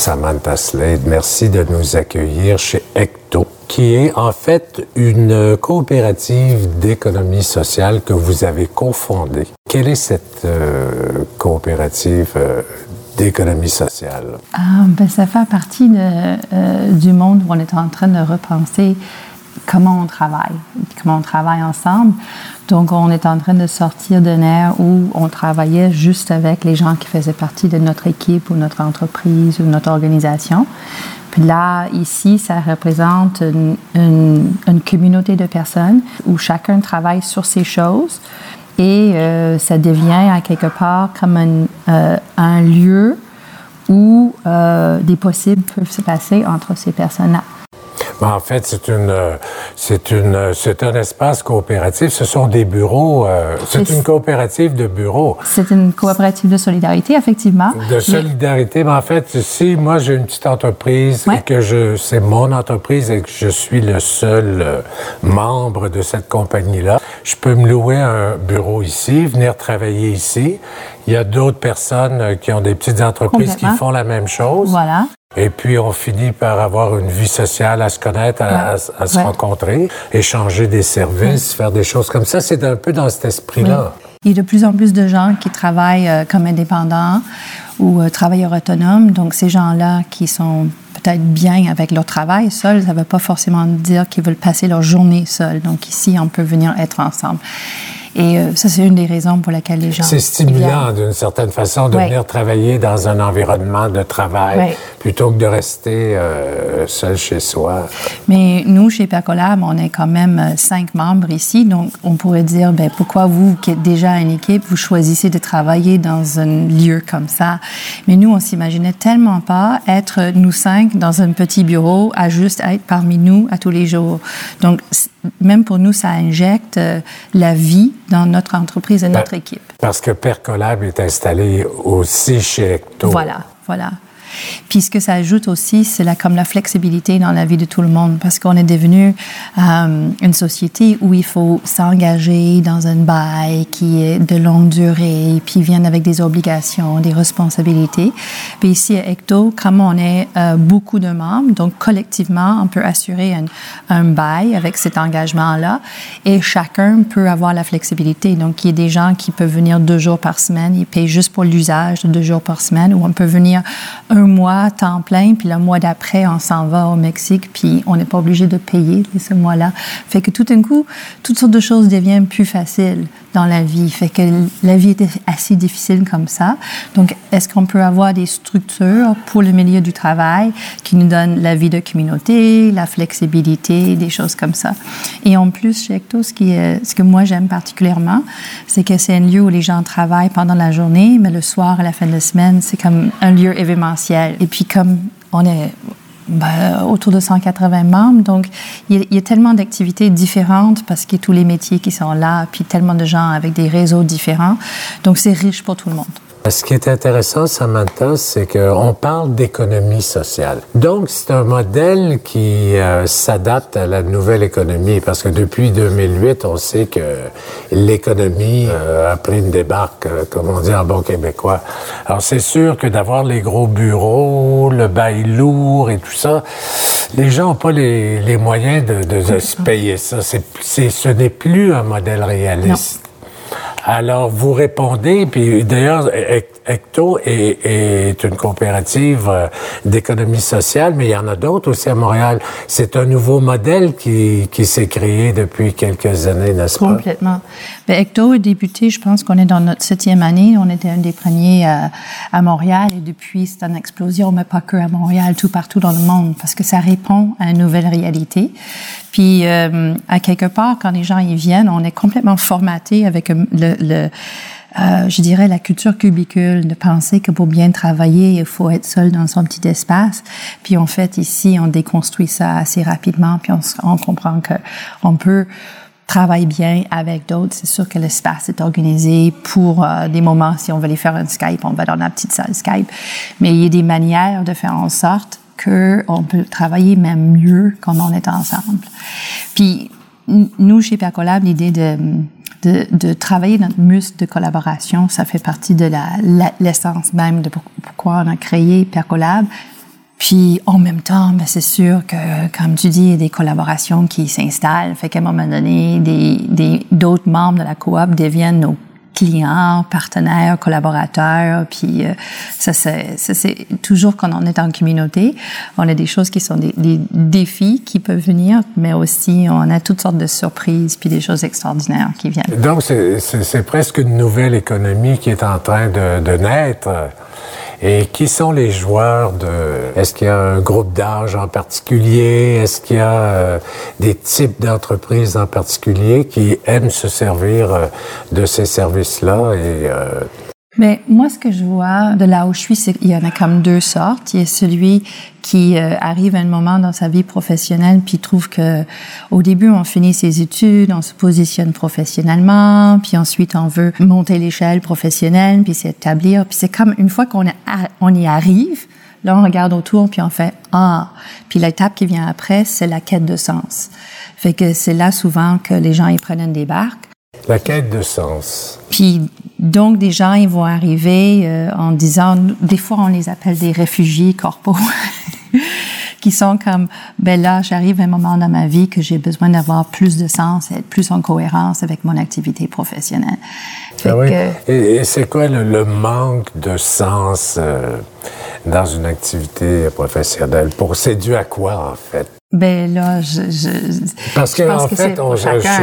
Samantha Slade, merci de nous accueillir chez Ecto, qui est en fait une coopérative d'économie sociale que vous avez cofondée. Quelle est cette euh, coopérative euh, d'économie sociale? Ah, ben, ça fait partie euh, du monde où on est en train de repenser comment on travaille, comment on travaille ensemble. Donc, on est en train de sortir d'une ère où on travaillait juste avec les gens qui faisaient partie de notre équipe ou notre entreprise ou notre organisation. Puis là, ici, ça représente une, communauté de personnes où chacun travaille sur ses choses et euh, ça devient à quelque part comme un, euh, lieu où euh, des possibles peuvent se passer entre ces personnes-là. Ben, en fait, c'est une, c'est une, c'est un espace coopératif. Ce sont des bureaux. Euh, c'est une coopérative de bureaux. C'est une coopérative de solidarité, effectivement. De solidarité, mais en fait, si moi j'ai une petite entreprise et que je, c'est mon entreprise et que je suis le seul euh, membre de cette compagnie-là, je peux me louer un bureau ici, venir travailler ici. Il y a d'autres personnes euh, qui ont des petites entreprises qui font la même chose. Voilà. Et puis, on finit par avoir une vie sociale, à se connaître, à, se rencontrer, échanger des services, faire des choses comme ça. C'est un peu dans cet esprit-là. Il y a de plus en plus de gens qui travaillent euh, comme indépendants ou euh, travailleurs autonomes. Donc, ces gens-là qui sont peut-être bien avec leur travail seul, ça ne veut pas forcément dire qu'ils veulent passer leur journée seuls. Donc, ici, on peut venir être ensemble. Et euh, ça, c'est une des raisons pour lesquelles les gens. C'est stimulant, d'une certaine façon, de venir travailler dans un environnement de travail plutôt que de rester euh, seul chez soi. Mais nous, chez Percolab, on est quand même euh, cinq membres ici. Donc, on pourrait dire, ben, pourquoi vous, qui êtes déjà une équipe, vous choisissez de travailler dans un lieu comme ça? Mais nous, on s'imaginait tellement pas être, nous cinq, dans un petit bureau, à juste être parmi nous à tous les jours. Donc, même pour nous, ça injecte la vie dans notre entreprise et ben, notre équipe. Parce que Percolab est installé aussi chez Ecto. Voilà, voilà. Puis ce que ça ajoute aussi, c'est la, comme la flexibilité dans la vie de tout le monde, parce qu'on est devenu euh, une société où il faut s'engager dans un bail qui est de longue durée, puis vient avec des obligations, des responsabilités. Puis ici à Ecto, comme on est euh, beaucoup de membres, donc collectivement, on peut assurer un, un bail avec cet engagement-là, et chacun peut avoir la flexibilité. Donc il y a des gens qui peuvent venir deux jours par semaine, ils payent juste pour l'usage de deux jours par semaine, ou on peut venir un un mois temps plein, puis le mois d'après, on s'en va au Mexique, puis on n'est pas obligé de payer ce mois-là. Fait que tout d'un coup, toutes sortes de choses deviennent plus faciles dans la vie. Fait que la vie était assez difficile comme ça. Donc, est-ce qu'on peut avoir des structures pour le milieu du travail qui nous donnent la vie de communauté, la flexibilité, des choses comme ça? Et en plus, chez Ecto, ce, ce que moi j'aime particulièrement, c'est que c'est un lieu où les gens travaillent pendant la journée, mais le soir, à la fin de la semaine, c'est comme un lieu événementiel. Et puis, comme on est ben, autour de 180 membres. Donc, il y a, tellement d'activités différentes parce qu'il y a tous les métiers qui sont là, puis tellement de gens avec des réseaux différents. Donc, c'est riche pour tout le monde. Ce qui est intéressant, Samantha, c'est qu'on parle d'économie sociale. Donc, c'est un modèle qui euh, s'adapte à la nouvelle économie, parce que depuis 2008, on sait que l'économie euh, a pris une débarque, euh, comme on dit en bon québécois. Alors, c'est sûr que d'avoir les gros bureaux, le bail lourd et tout ça, les gens n'ont pas les, les, moyens de, de, de se payer ça. C'est, ce n'est plus un modèle réaliste. Alors, vous répondez, puis d'ailleurs, Ecto est, une coopérative euh, d'économie sociale, mais il y en a d'autres aussi à Montréal. C'est un nouveau modèle qui, qui s'est créé depuis quelques années, n'est-ce pas? Complètement. Bien, Ecto est débuté, je pense qu'on est dans notre septième année. On était un des premiers à, euh, à Montréal et depuis, c'est une explosion, mais pas que à Montréal, tout partout dans le monde, parce que ça répond à une nouvelle réalité. Puis, euh, à quelque part, quand les gens y viennent, on est complètement formaté avec le, le euh, je dirais, la culture cubicule, de penser que pour bien travailler, il faut être seul dans son petit espace. Puis en fait, ici, on déconstruit ça assez rapidement, puis on, on comprend que on peut travailler bien avec d'autres. C'est sûr que l'espace est organisé pour euh, des moments, si on veut aller faire un Skype, on va dans la petite salle Skype. Mais il y a des manières de faire en sorte qu'on peut travailler même mieux quand on est ensemble. Puis, nous, chez Percolab, l'idée de de, travailler notre muscle de collaboration. Ça fait partie de l'essence la, même de pourquoi on a créé Percolab. Puis en même temps, ben, c'est sûr que, comme tu dis, il y a des collaborations qui s'installent. Fait qu'à un moment donné, des, d'autres membres de la coop deviennent nos clients, partenaires, collaborateurs. Puis euh, ça, c'est, toujours quand on est en communauté, on a des choses qui sont des, des, défis qui peuvent venir, mais aussi on a toutes sortes de surprises puis des choses extraordinaires qui viennent. Donc c'est presque une nouvelle économie qui est en train de, de naître. Et qui sont les joueurs de... Est-ce qu'il y a un groupe d'âge en particulier? Est-ce qu'il y a euh, des types d'entreprises en particulier qui aiment se servir euh, de ces services-là? Et euh, mais moi, ce que je vois de là où je suis, c'est qu'il y en a comme deux sortes. Il y a celui qui euh, arrive à un moment dans sa vie professionnelle puis trouve que au début on finit ses études, on se positionne professionnellement, puis ensuite on veut monter l'échelle professionnelle puis s'établir. Puis c'est comme une fois qu'on on y arrive, là on regarde autour puis on fait ah. Puis l'étape qui vient après, c'est la quête de sens. Fait que c'est là souvent que les gens ils prennent des barques. La quête de sens. Puis donc, des gens, ils vont arriver euh, en disant, des fois, on les appelle des réfugiés corporels, qui sont comme, ben là, j'arrive à un moment dans ma vie que j'ai besoin d'avoir plus de sens, être plus en cohérence avec mon activité professionnelle. Ah oui. Et, c'est quoi le, manque de sens euh, dans une activité professionnelle? Pour séduire à quoi, en fait? Ben là, je, je parce que en fait, on,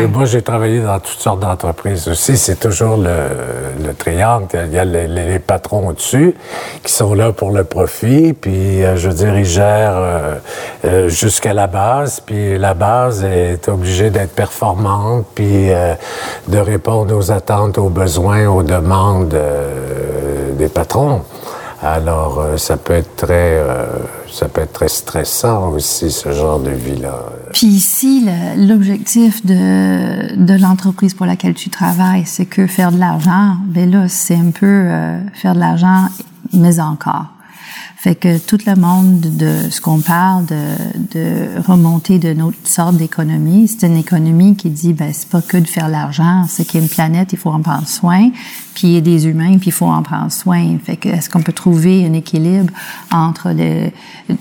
moi j'ai travaillé dans toutes sortes d'entreprises aussi. C'est toujours le, le, triangle. Il y a les, les, patrons au-dessus qui sont là pour le profit, puis euh, je veux dire ils gèrent euh, euh, jusqu'à la base, puis la base est obligée d'être performante, puis de répondre aux attentes, aux besoins, aux demandes des patrons. Alors, ça peut être très, ça peut être très stressant aussi ce genre de vie-là. Puis ici, l'objectif de, de l'entreprise pour laquelle tu travailles, c'est que faire de l'argent. Ben là, c'est un peu euh, faire de l'argent, mais encore. Fait que tout le monde de ce qu'on parle de, de remonter de notre sorte d'économie, c'est une économie qui dit ben c'est pas que de faire l'argent, c'est qu'il y a une planète, il faut en prendre soin, puis il y a des humains, puis il faut en prendre soin. Fait que est-ce qu'on peut trouver un équilibre entre le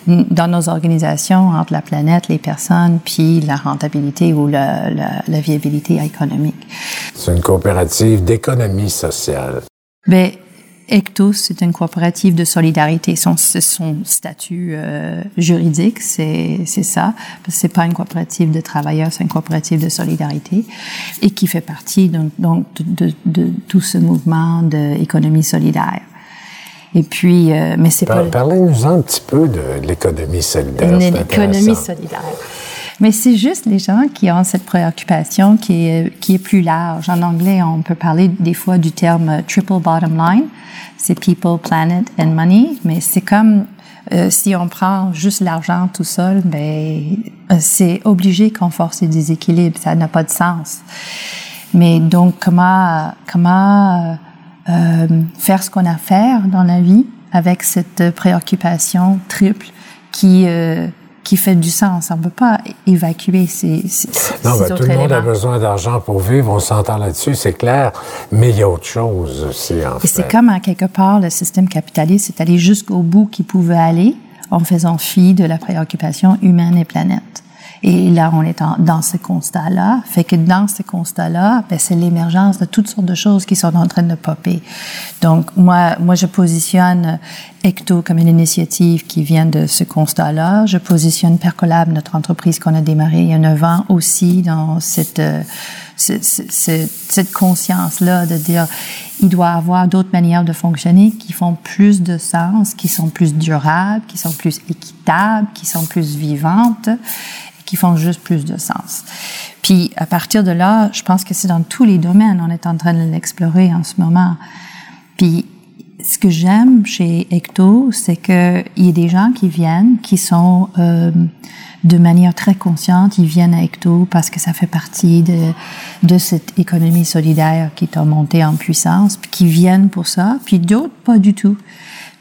dans nos organisations entre la planète, les personnes, puis la rentabilité ou la, la, la viabilité économique? C'est une coopérative d'économie sociale. Ben Ectos, c'est une coopérative de solidarité. Son, son statut euh, juridique, c'est ça. C'est pas une coopérative de travailleurs, c'est une coopérative de solidarité et qui fait partie donc, donc de, de, de, tout ce mouvement d'économie solidaire. Et puis, euh, mais c'est pas. Parlez-nous un petit peu de, l'économie solidaire. L'économie solidaire. Mais c'est juste les gens qui ont cette préoccupation qui est, qui est plus large. En anglais, on peut parler des fois du terme triple bottom line c'est people, planet and money, mais c'est comme euh, si on prend juste l'argent tout seul, ben euh, c'est obligé qu'on force les déséquilibres, ça n'a pas de sens. Mais donc comment comment euh, faire ce qu'on a à faire dans la vie avec cette préoccupation triple qui qui fait du sens. On ne peut pas évacuer ces, ces, non, ben, tout le monde a besoin d'argent pour vivre, on s'entend là-dessus, c'est clair, mais il y a autre chose aussi, en Et c'est comme, à quelque part, le système capitaliste est allé jusqu'au bout qu'il pouvait aller en faisant fi de la préoccupation humaine et planète. Et là, on est dans ce constat-là. Fait que dans ce constat-là, ben, c'est l'émergence de toutes sortes de choses qui sont en train de popper. Donc, moi, moi, je positionne Ecto comme une initiative qui vient de ce constat-là. Je positionne Percolab, notre entreprise qu'on a démarrée il y a neuf ans, aussi dans cette, euh, cette, conscience-là de dire il doit avoir d'autres manières de fonctionner qui font plus de sens, qui sont plus durables, qui sont plus équitables, qui sont plus vivantes qui font juste plus de sens. Puis à partir de là, je pense que c'est dans tous les domaines, on est en train de l'explorer en ce moment. Puis ce que j'aime chez Ecto, c'est qu'il y a des gens qui viennent, qui sont euh, de manière très consciente, ils viennent à Ecto parce que ça fait partie de, de cette économie solidaire qui est montée en puissance, puis qui viennent pour ça, puis d'autres pas du tout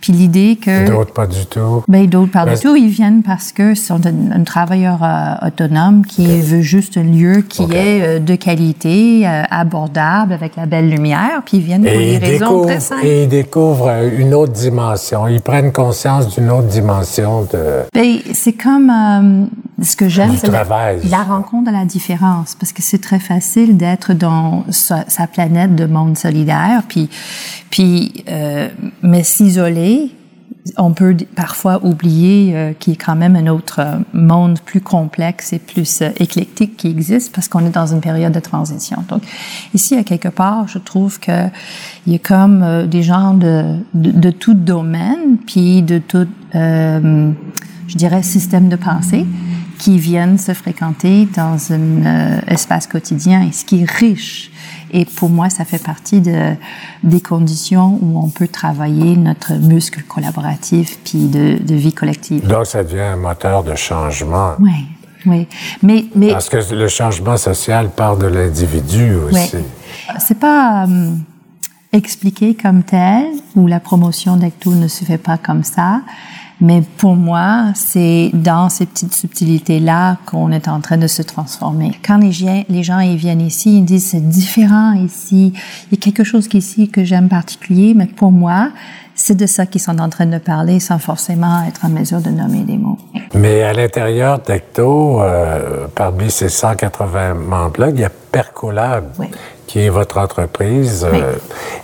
Puis l'idée que... D'autres pas du tout. Ben, d'autres pas du tout. Ils viennent parce que sont un, travailleur euh, autonome qui veut juste un lieu qui est euh, de qualité, euh, abordable, avec la belle lumière. Puis ils viennent pour des raisons très simples. Et ils découvrent une autre dimension. Ils prennent conscience d'une autre dimension de... Ben, c'est comme... ce que j'aime, c'est la, rencontre de la différence. Parce que c'est très facile d'être dans sa, sa, planète de monde solidaire. Puis, puis mais s'isoler on peut parfois oublier euh, qu'il y a quand même un autre euh, monde plus complexe et plus euh, éclectique qui existe parce qu'on est dans une période de transition. Donc ici, à quelque part, je trouve que il y a comme des gens de, de, tout domaine, puis de tout, je dirais, système de pensée qui viennent se fréquenter dans un espace quotidien et ce qui est riche et pour moi, ça fait partie de, des conditions où on peut travailler notre muscle collaboratif puis de, de vie collective. Donc, ça devient un moteur de changement. Oui, oui. Mais, mais... Parce que le changement social part de l'individu aussi. Oui. C'est pas euh, expliqué comme tel, ou la promotion d'Actu ne se fait pas comme ça. Mais pour moi, c'est dans ces petites subtilités-là qu'on est en train de se transformer. Quand les gens, les gens ils viennent ici, ils disent c'est différent ici, il y a quelque chose ici que j'aime particulier, mais pour moi, c'est de ça qu'ils sont en train de parler sans forcément être en mesure de nommer des mots. Mais à l'intérieur d'Ecto, euh, parmi ces 180 membres-là, il y a Percolab. Oui qui est votre entreprise euh,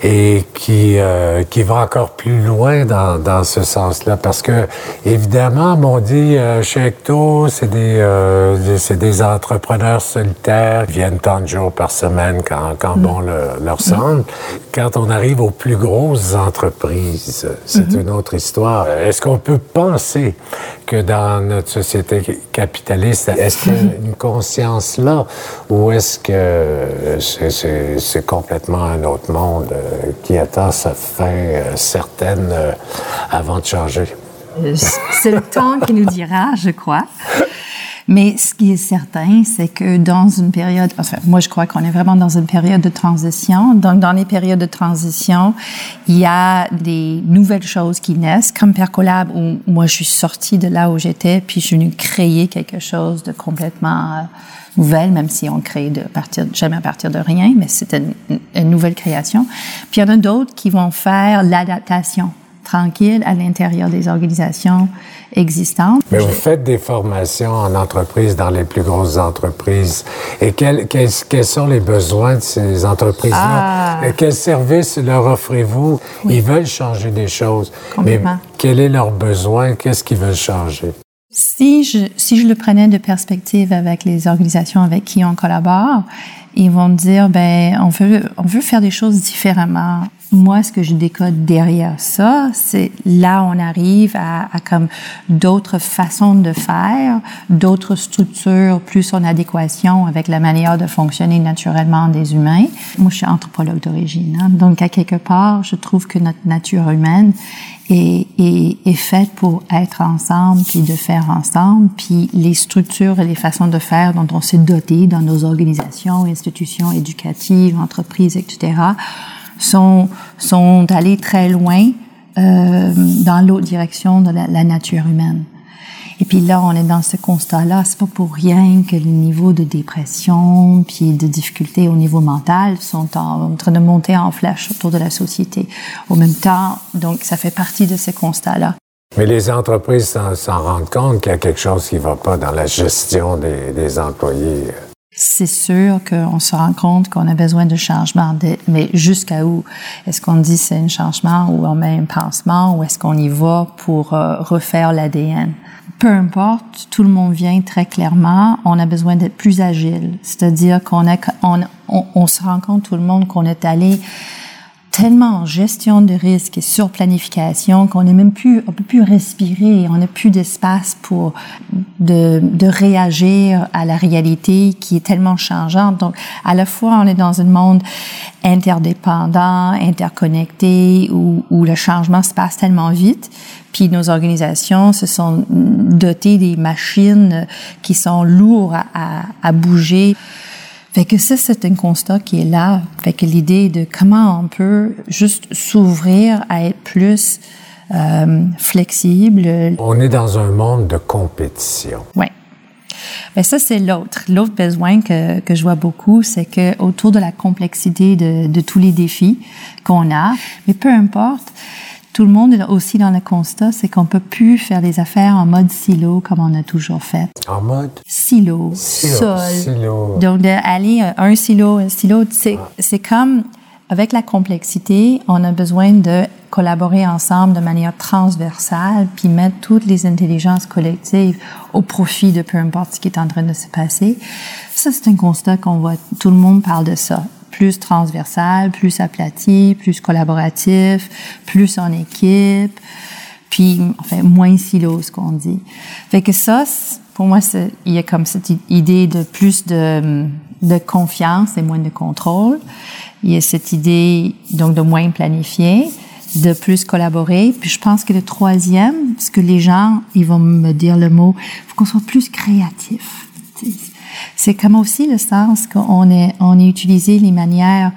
et qui euh, qui va encore plus loin dans, dans ce sens-là parce que évidemment on dit euh, chez Ecto c'est des c'est des entrepreneurs solitaires qui viennent tant de jours par semaine quand quand mm. bon leur semble quand on arrive aux plus grosses entreprises c'est mm-hmm. une autre histoire est-ce qu'on peut penser que dans notre société capitaliste est-ce qu'il y a une conscience là ou est-ce que c'est complètement un autre monde euh, qui attend sa fin euh, certaine euh, avant de changer? C'est le temps qui nous dira, je crois. Mais ce qui est certain, c'est que dans une période, enfin, moi je crois qu'on est vraiment dans une période de transition. Donc, dans les périodes de transition, il y a des nouvelles choses qui naissent, comme Percolab, où moi je suis sortie de là où j'étais, puis je suis venue créer quelque chose de complètement nouvelle, même si on crée de partir, jamais à partir de rien, mais c'est une, nouvelle création. Puis il y en a d'autres qui vont faire l'adaptation tranquille à l'intérieur des organisations existantes. Mais vous faites des formations en entreprise dans les plus grosses entreprises. Et quels, quels, quels sont les besoins de ces entreprises-là? Ah. Quels services leur offrez-vous? Ils veulent changer des choses. Mais quel est leur besoin? Qu'est-ce qu'ils veulent changer? Si je, si je le prenais de perspective avec les organisations avec qui on collabore, ils vont dire, ben, on veut, on veut faire des choses différemment moi, ce que je décode derrière ça, c'est là on arrive à, à comme d'autres façons de faire, d'autres structures plus en adéquation avec la manière de fonctionner naturellement des humains. Moi, je suis anthropologue d'origine, hein, donc à quelque part, je trouve que notre nature humaine est, est, est faite pour être ensemble, puis de faire ensemble, puis les structures et les façons de faire dont on s'est doté dans nos organisations, institutions éducatives, entreprises, etc sont, sont allés très loin euh, dans l'autre direction de la, nature humaine. Et puis là, on est dans ce constat-là. C'est pas pour rien que le niveau de dépression puis de difficultés au niveau mental sont en, train de monter en flèche autour de la société. Au même temps, donc, ça fait partie de ces constats-là. Mais les entreprises s'en rendent compte qu'il y a quelque chose qui ne va pas dans la gestion des, des employés. C'est sûr qu'on se rend compte qu'on a besoin de changement, mais jusqu'à où? Est-ce qu'on dit c'est un changement ou on met un pansement ou est-ce qu'on y va pour euh, refaire l'ADN Peu importe, tout le monde vient très clairement. On a besoin d'être plus agile, c'est-à-dire qu'on on, on, on se rend compte tout le monde qu'on est allé tellement en gestion de risque et surplanification qu'on n'est même plus, on peut plus respirer, on n'a plus d'espace pour de, de réagir à la réalité qui est tellement changeante. Donc, à la fois, on est dans un monde interdépendant, interconnecté, où, où le changement se passe tellement vite, puis nos organisations se sont dotées des machines qui sont lourdes à, à bouger. Fait que ça, c'est un constat qui est là. Fait que l'idée de comment on peut juste s'ouvrir à être plus euh, flexible. On est dans un monde de compétition. Oui. Ben ça, c'est l'autre. L'autre besoin que, que je vois beaucoup, c'est que autour de la complexité de, de tous les défis qu'on a, mais peu importe, tout le monde est aussi dans le constat, c'est qu'on peut plus faire des affaires en mode silo comme on a toujours fait. En mode? Silo, silo sol. Silo. Donc d'aller un silo, un silo, c'est c'est comme avec la complexité, on a besoin de collaborer ensemble de manière transversale, puis mettre toutes les intelligences collectives au profit de peu importe ce qui est en train de se passer. Ça, c'est un constat qu'on voit. Tout le monde parle de ça plus transversal, plus aplati, plus collaboratif, plus en équipe, puis enfin moins silo, ce qu'on dit. Fait que ça, pour moi, il y a comme cette idée de plus de, de confiance et moins de contrôle. Il y a cette idée donc de moins planifier, de plus collaborer. Puis je pense que le troisième, parce que les gens, ils vont me dire le mot, faut qu'on soit plus créatif. C'est comme aussi le sens qu'on est, on est utilisé les manières,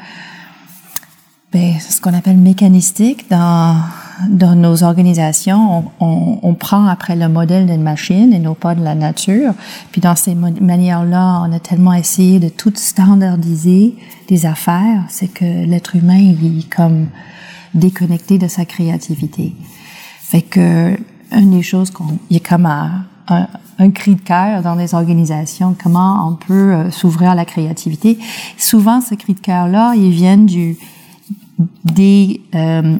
ben, ce qu'on appelle mécanistique dans, dans nos organisations. On, on, on prend après le modèle d'une machine et non pas de la nature. Puis dans ces manières-là, on a tellement essayé de tout standardiser des affaires, c'est que l'être humain, il est comme déconnecté de sa créativité. Fait que, une des choses qu'on, il est comme à, un, cri de cœur dans les organisations, comment on peut euh, s'ouvrir à la créativité. Souvent, ce cri de cœur-là, ils viennent du des euh,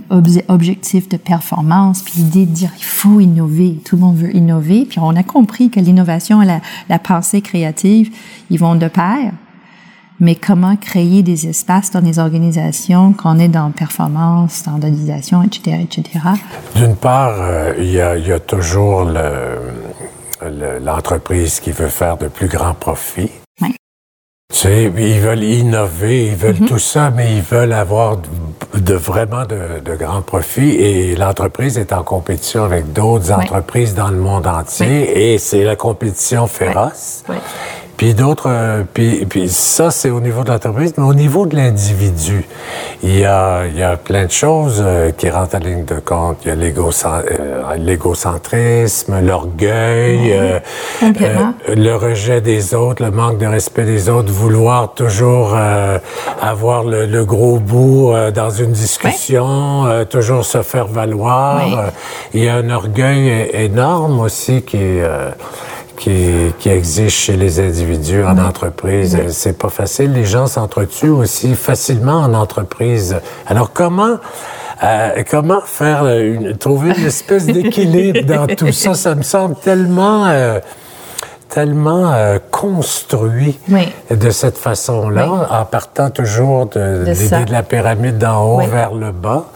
objectifs de performance, puis l'idée de dire il faut innover, tout le monde veut innover, puis on a compris que l'innovation et la, pensée créative, ils vont de pair. Mais comment créer des espaces dans les organisations quand on est dans performance, standardisation, etc., etc. D'une part, euh, il y a toujours le, l'entreprise qui veut faire de plus grands profits. Oui. Tu sais, ils veulent innover, ils veulent tout ça, mais ils veulent avoir de, vraiment de, de, grands profits et l'entreprise est en compétition avec d'autres entreprises dans le monde entier et c'est la compétition féroce. Puis d'autres, euh, puis, puis ça, c'est au niveau de l'entreprise, mais au niveau de l'individu, il y a, il y a plein de choses euh, qui rentrent en ligne de compte. Il y a euh, l'égocentrisme, l'orgueil, le rejet des autres, le manque de respect des autres, vouloir toujours avoir le, le, gros bout dans une discussion, toujours se faire valoir. il y a un orgueil énorme aussi qui est qui, qui existe chez les individus en entreprise. C'est pas facile. Les gens s'entretuent aussi facilement en entreprise. Alors comment euh, comment faire une, trouver une espèce d'équilibre dans tout ça? Ça me semble tellement euh, tellement euh, construit de cette façon-là, en partant toujours de, l'idée de la pyramide d'en haut vers le bas.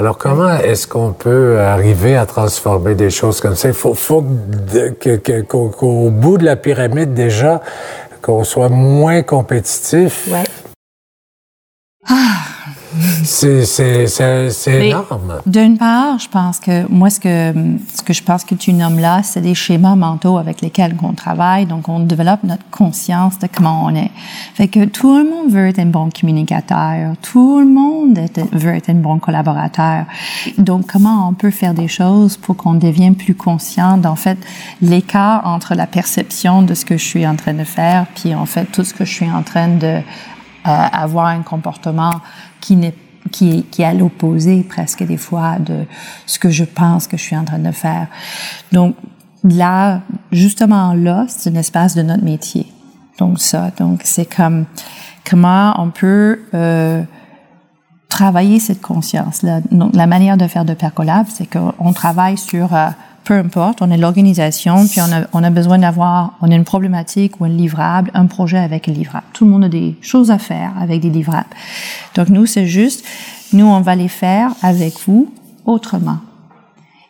Alors, comment est-ce qu'on peut arriver à transformer des choses comme ça? Il faut, faut qu'au bout de la pyramide, déjà, qu'on soit moins compétitif. Ouais. Ah! C'est énorme. D'une part, je pense que moi, ce que, ce que je pense que tu nommes là, c'est des schémas mentaux avec lesquels on travaille. Donc, on développe notre conscience de comment on est. Fait que tout le monde veut être un bon communicateur. Tout le monde veut être un bon collaborateur. Donc, comment on peut faire des choses pour qu'on devienne plus conscient d'en fait l'écart entre la perception de ce que je suis en train de faire, puis en fait tout ce que je suis en train de avoir un comportement qui n'est qui est, qui est à l'opposé presque des fois de ce que je pense que je suis en train de faire. Donc là, justement là, c'est un espace de notre métier. Donc ça, donc c'est comme comment on peut euh, travailler cette conscience-là. Donc la manière de faire de Percolab, c'est qu'on travaille sur euh, peu importe, on est l'organisation, puis on a, on a besoin d'avoir, on a une problématique ou un livrable, un projet avec un livrable. Tout le monde a des choses à faire avec des livrables. Donc nous, c'est juste, nous, on va les faire avec vous autrement.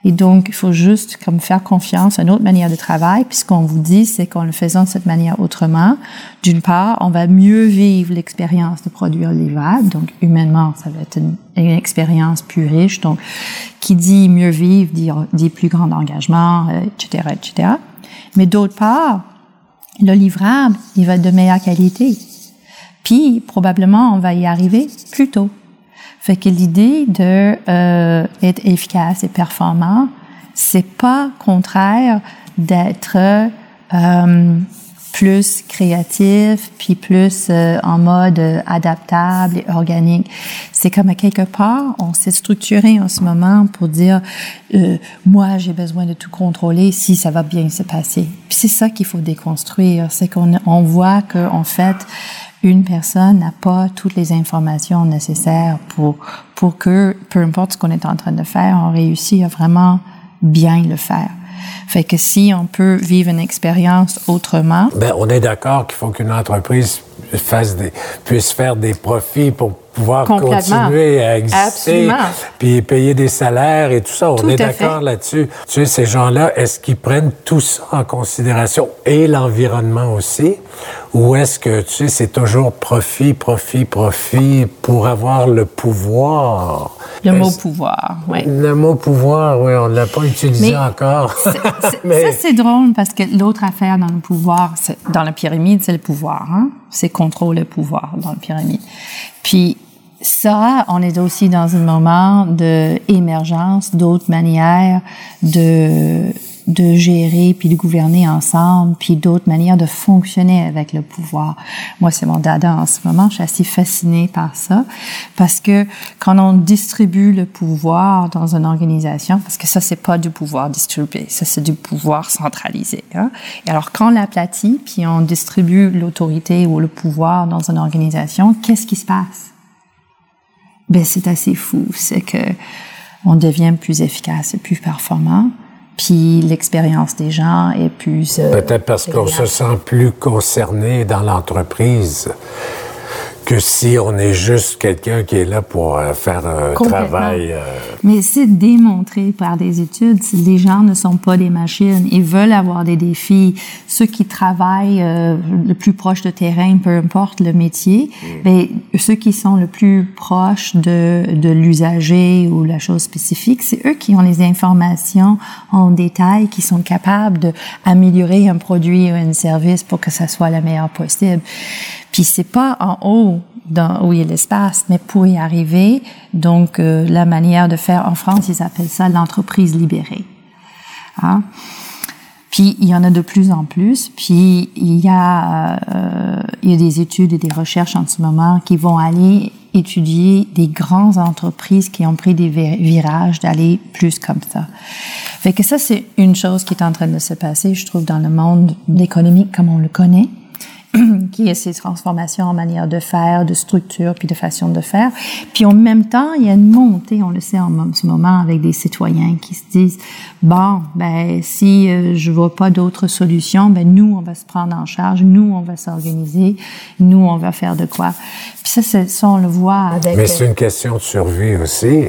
Et donc, il faut juste comme faire confiance à une autre manière de travail. Puis ce qu'on vous dit, c'est qu'en le faisant de cette manière autrement, d'une part, on va mieux vivre l'expérience de produire livrable. Donc, humainement, ça va être une, une, expérience plus riche. Donc, qui dit mieux vivre, dit, dit plus grand engagement, etc., euh, etc. Mais d'autre part, le livrable, il va être de meilleure qualité. Puis, probablement, on va y arriver plus tôt. Fait que l'idée de euh, être efficace et performant, c'est pas contraire d'être euh, plus créatif, puis plus euh, en mode adaptable et organique. C'est comme à quelque part, on s'est structuré en ce moment pour dire, euh, moi j'ai besoin de tout contrôler si ça va bien se passer. Puis c'est ça qu'il faut déconstruire, c'est qu'on on voit que en fait une personne n'a pas toutes les informations nécessaires pour pour que peu importe ce qu'on est en train de faire, on réussit à vraiment bien le faire. Fait que si on peut vivre une expérience autrement. Ben, on est d'accord qu'il faut qu'une entreprise fasse des, puisse faire des profits pour pouvoir continuer à exister, puis payer des salaires et tout ça. On est d'accord là-dessus. Tu sais, ces gens-là, est-ce qu'ils prennent tout ça en considération et l'environnement aussi, ou est-ce que tu sais, c'est toujours profit, profit, profit pour avoir le pouvoir? Le mot pouvoir, oui. Le mot pouvoir, oui, on ne l'a pas utilisé encore. Mais... Ça, c'est drôle parce que l'autre affaire dans le pouvoir, dans la pyramide, c'est le pouvoir. Hein? C'est contrôler le pouvoir dans la pyramide. Puis ça, on est aussi dans un moment d'émergence d'autres manières de de gérer puis de gouverner ensemble, puis d'autres manières de fonctionner avec le pouvoir. Moi, c'est mon dada en ce moment. Je suis assez fascinée par ça parce que quand on distribue le pouvoir dans une organisation, parce que ça, c'est pas du pouvoir distribué, ça, c'est du pouvoir centralisé. Hein? Et alors, quand on l'aplatit puis on distribue l'autorité ou le pouvoir dans une organisation, qu'est-ce qui se passe? Ben, c'est assez fou. C'est que on devient plus efficace et plus performant puis l'expérience des gens est plus... Euh, Peut-être parce qu'on se sent plus concerné dans l'entreprise que si on est juste quelqu'un qui est là pour euh, faire un travail. Euh, Mais c'est démontré par des études. Les gens ne sont pas des machines. Ils veulent avoir des défis. Ceux qui travaillent euh, le plus proche de terrain, peu importe le métier, mm. ben, ceux qui sont le plus proches de, de l'usager ou la chose spécifique, c'est eux qui ont les informations en détail, qui sont capables d'améliorer un produit ou un service pour que ça soit le meilleur possible. Puis c'est pas en haut dans, où il y a l'espace, mais pour y arriver, donc euh, la manière de faire en France, ils appellent ça l'entreprise libérée. Hein? Puis il y en a de plus en plus. Puis il y a euh, il y a des études et des recherches en ce moment qui vont aller étudier des grandes entreprises qui ont pris des virages d'aller plus comme ça. Fait que ça c'est une chose qui est en train de se passer, je trouve, dans le monde économique comme on le connaît. qui est ces transformations en manière de faire, de structure, puis de façon de faire. Puis en même temps, il y a une montée, on le sait en ce moment, avec des citoyens qui se disent, bon, ben si euh, je vois pas d'autres solutions, ben nous, on va se prendre en charge, nous, on va s'organiser, nous, on va faire de quoi. Puis ça, ça, on le voit avec... Mais c'est une question de survie aussi.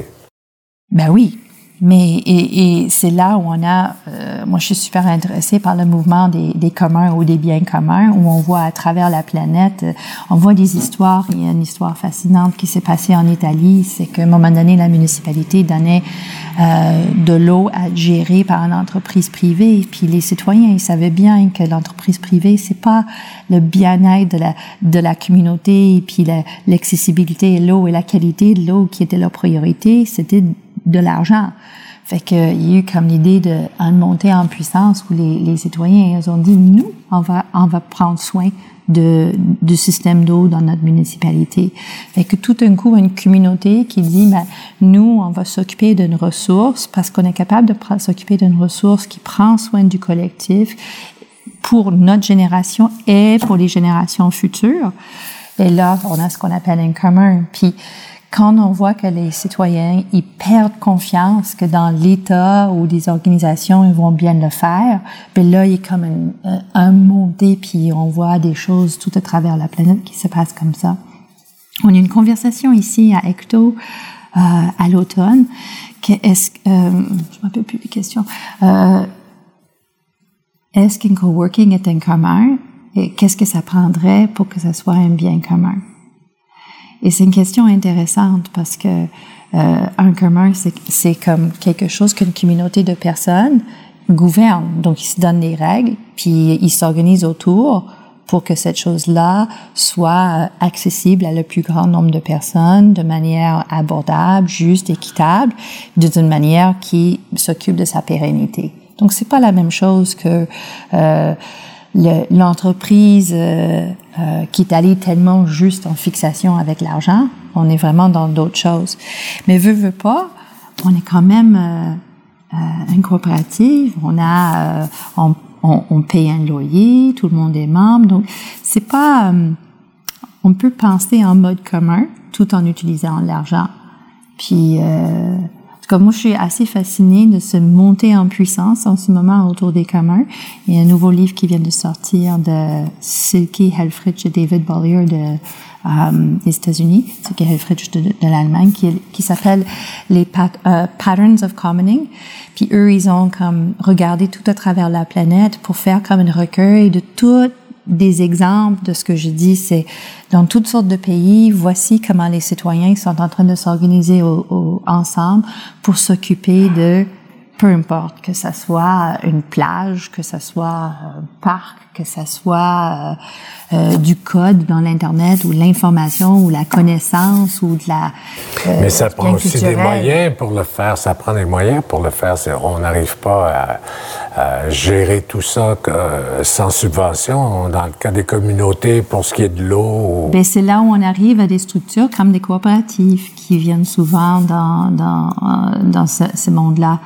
Ben oui, mais et, et c'est là où on a, euh, moi je suis super intéressée par le mouvement des, des, communs ou des biens communs, où on voit à travers la planète, euh, on voit des histoires. Il y a une histoire fascinante qui s'est passée en Italie, c'est qu'à un moment donné la municipalité donnait euh, de l'eau à gérer par une entreprise privée, puis les citoyens ils savaient bien que l'entreprise privée c'est pas le bien-être de la de la communauté, et puis l'accessibilité à l'eau et la qualité de l'eau qui était leur priorité, c'était de l'argent. Fait qu'il y a eu comme l'idée de monter en puissance où les, les, citoyens ils ont dit nous on va on va prendre soin de du système d'eau dans notre municipalité. Fait que tout un coup une communauté qui dit ben, nous on va s'occuper d'une ressource parce qu'on est capable de s'occuper d'une ressource qui prend soin du collectif pour notre génération et pour les générations futures. Et là on a ce qu'on appelle un commun. Puis quand on voit que les citoyens ils perdent confiance que dans l'État ou des organisations ils vont bien le faire, ben là il y a comme un, un montée puis on voit des choses tout à travers la planète qui se passent comme ça. On a une conversation ici à Ecto euh, à l'automne. Est-ce, euh, je ne rappelle plus les questions. Euh, est-ce qu'un coworking est un commun et qu'est-ce que ça prendrait pour que ça soit un bien commun? Et c'est une question intéressante parce que euh, un commun, c'est comme quelque chose qu'une communauté de personnes gouverne. Donc, ils se donnent des règles, puis ils s'organisent autour pour que cette chose-là soit accessible à le plus grand nombre de personnes de manière abordable, juste, équitable, d'une manière qui s'occupe de sa pérennité. Donc c'est pas la même chose que euh, l'entreprise euh, euh, qui est allée tellement juste en fixation avec l'argent. On est vraiment dans d'autres choses. Mais veut veut pas, on est quand même euh, euh une coopérative. On a, on, on, on, paye un loyer, tout le monde est membre. Donc c'est pas, on peut penser en mode commun tout en utilisant l'argent. Puis comme moi, je suis assez fascinée de se monter en puissance en ce moment autour des communs. Il y a un nouveau livre qui vient de sortir de Silke Helfrich et David Bollier de, euh, des États-Unis, Silke Helfrich de, l'Allemagne, qui, qui s'appelle les euh, Patterns of Commoning. Puis eux, ils ont comme regardé tout à travers la planète pour faire comme un recueil de toutes des exemples de ce que je dis, c'est dans toutes sortes de pays, voici comment les citoyens sont en train de s'organiser ensemble pour s'occuper de peu importe, que ça soit une plage, que ça soit un parc, que ça soit euh, euh, du code dans l'internet ou l'information ou la connaissance ou de la. Euh, Mais ça prend aussi des moyens pour le faire. Ça prend des moyens pour le faire. On n'arrive pas à, gérer tout ça sans subvention. Dans le cas des communautés, pour ce qui est de l'eau. Ben, c'est là où on arrive à des structures comme des coopératives qui viennent souvent dans dans, dans ce, ce monde-là.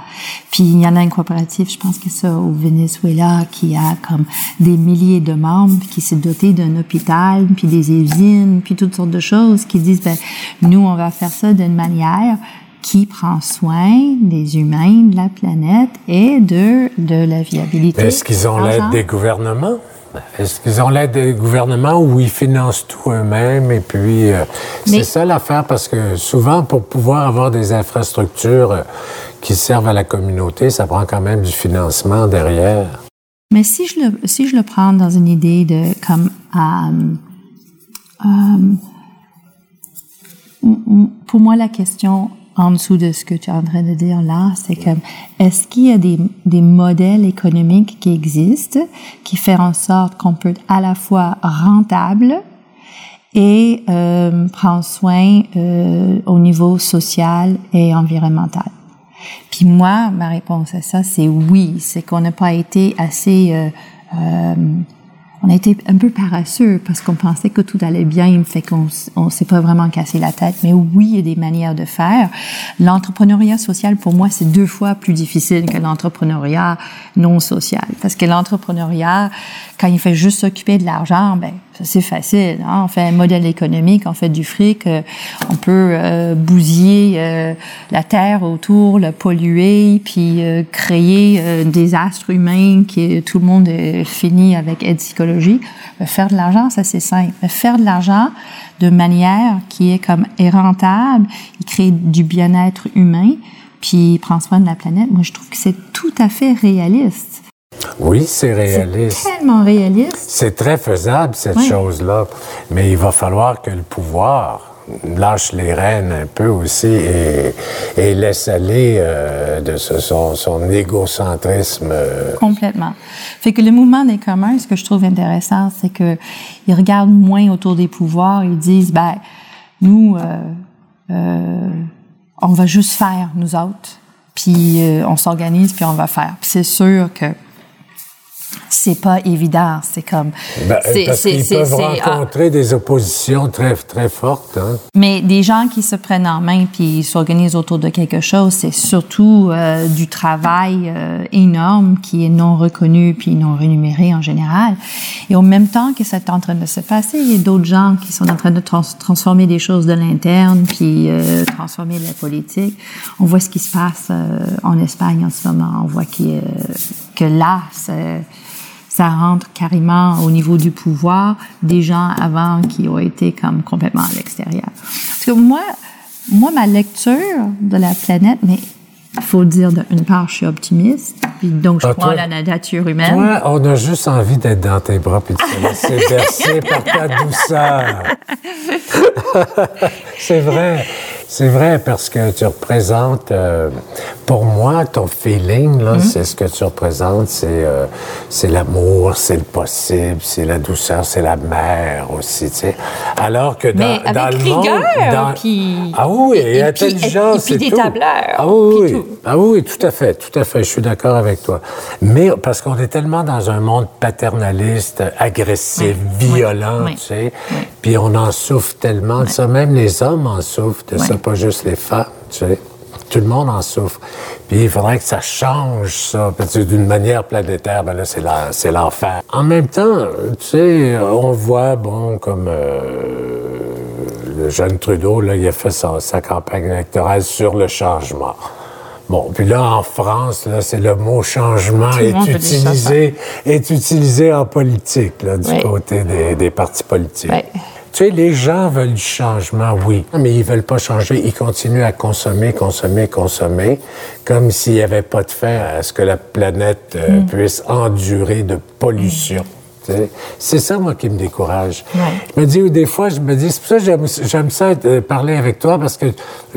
Puis il y en a une coopérative, je pense que c'est au Venezuela, qui a comme des milliers de membres, qui s'est doté d'un hôpital, puis des usines, puis toutes sortes de choses, qui disent, ben, nous, on va faire ça d'une manière qui prend soin des humains, de la planète et de, de la viabilité. Est-ce qu'ils ont l'aide des gouvernements? Est-ce qu'ils ont l'aide des gouvernements ou ils financent tout eux-mêmes? Et puis, euh, c'est ça l'affaire parce que souvent, pour pouvoir avoir des infrastructures euh, qui servent à la communauté, ça prend quand même du financement derrière. Mais si je le, si je le prends dans une idée de comme euh, pour moi la question en dessous de ce que tu es en train de dire là, c'est comme est-ce qu'il y a des, des modèles économiques qui existent qui font en sorte qu'on peut à la fois rentable et euh, prendre soin euh, au niveau social et environnemental? Puis moi, ma réponse à ça, c'est oui. C'est qu'on n'a pas été assez euh, euh on a été un peu paresseux parce qu'on pensait que tout allait bien, fait qu'on on s'est pas vraiment cassé la tête. Mais oui, il y a des manières de faire. L'entrepreneuriat social, pour moi, c'est deux fois plus difficile que l'entrepreneuriat non social. Parce que l'entrepreneuriat, quand il fait juste s'occuper de l'argent, ben, c'est facile. Hein? On fait un modèle économique, on fait du fric, euh, on peut euh, bousiller euh, la terre autour, la polluer, puis euh, créer des astres humains qui tout le monde est fini avec aide psychologique. faire de l'argent, ça c'est simple. Faire de l'argent de manière qui est comme est rentable, il crée du bien-être humain, puis prend soin de la planète. Moi, je trouve que c'est tout à fait réaliste. Oui, c'est réaliste. C'est tellement réaliste. C'est très faisable, cette chose-là. Mais il va falloir que le pouvoir lâche les rênes un peu aussi et, laisse aller euh, de son, son égocentrisme. Euh. Complètement. Fait que le mouvement des communs, ce que je trouve intéressant, c'est que ils regardent moins autour des pouvoirs. Ils disent, ben, nous, euh, on va juste faire, nous autres. Puis on s'organise, puis on va faire. Puis c'est sûr que c'est pas évident. C'est comme. Ben, parce qu'ils peuvent rencontrer des oppositions très, très fortes. Hein. Mais des gens qui se prennent en main puis s'organisent autour de quelque chose, c'est surtout euh, du travail euh, énorme qui est non reconnu puis non rémunéré en général. Et au même temps que c'est en train de se passer, il y a d'autres gens qui sont en train de transformer des choses de l'interne puis euh, transformer la politique. On voit ce qui se passe en Espagne en ce moment. On voit que là, c'est ça rentre carrément au niveau du pouvoir des gens avant qui ont été comme complètement à l'extérieur. Parce que moi, moi, ma lecture de la planète, mais il faut dire d'une part, je suis optimiste, puis donc je ah, crois à la nature humaine. Toi, on a juste envie d'être dans tes bras puis de se laisser bercer par ta douceur. c'est vrai. C'est vrai parce que tu représentes, euh, pour moi, ton feeling, là, c'est ce que tu représentes, c'est euh, c'est l'amour, c'est le possible, c'est la douceur, c'est la mer aussi, tu sais. Alors que dans, Mais dans le rigueur, monde... dans- puis- Ah oui, et, et intelligence, et puis c'est tout. tableurs, Ah oui, tout. Ah oui, tout à fait, tout à fait, je suis d'accord avec toi. Mais parce qu'on est tellement dans un monde paternaliste, agressif, Oui, violent, oui, tu sais, puis on en souffre tellement de ça, même les hommes en souffrent de ça. Pas juste les femmes, tu sais. Tout le monde en souffre. Puis il faudrait que ça change, ça. Parce que d'une manière planétaire, ben là, c'est la- c'est l'enfer. En même temps, tu sais, on voit, bon, comme euh, le jeune Trudeau, là, il a fait sa, sa campagne électorale sur le changement. Bon, puis là, en France, là, c'est le mot changement Tout est utilisé, est utilisé en politique, là, du Oui. côté des, des partis politiques. Oui. Tu sais, les gens veulent du changement, oui, mais ils veulent pas changer. Ils continuent à consommer, consommer, consommer, comme s'il n'y avait pas de fin à ce que la planète euh, Mm. puisse endurer de pollution. Tu sais, C'est ça, moi, qui me décourage. Ouais. Je me dis, des fois, je me dis, c'est pour ça que j'aime, j'aime ça euh, parler avec toi, parce que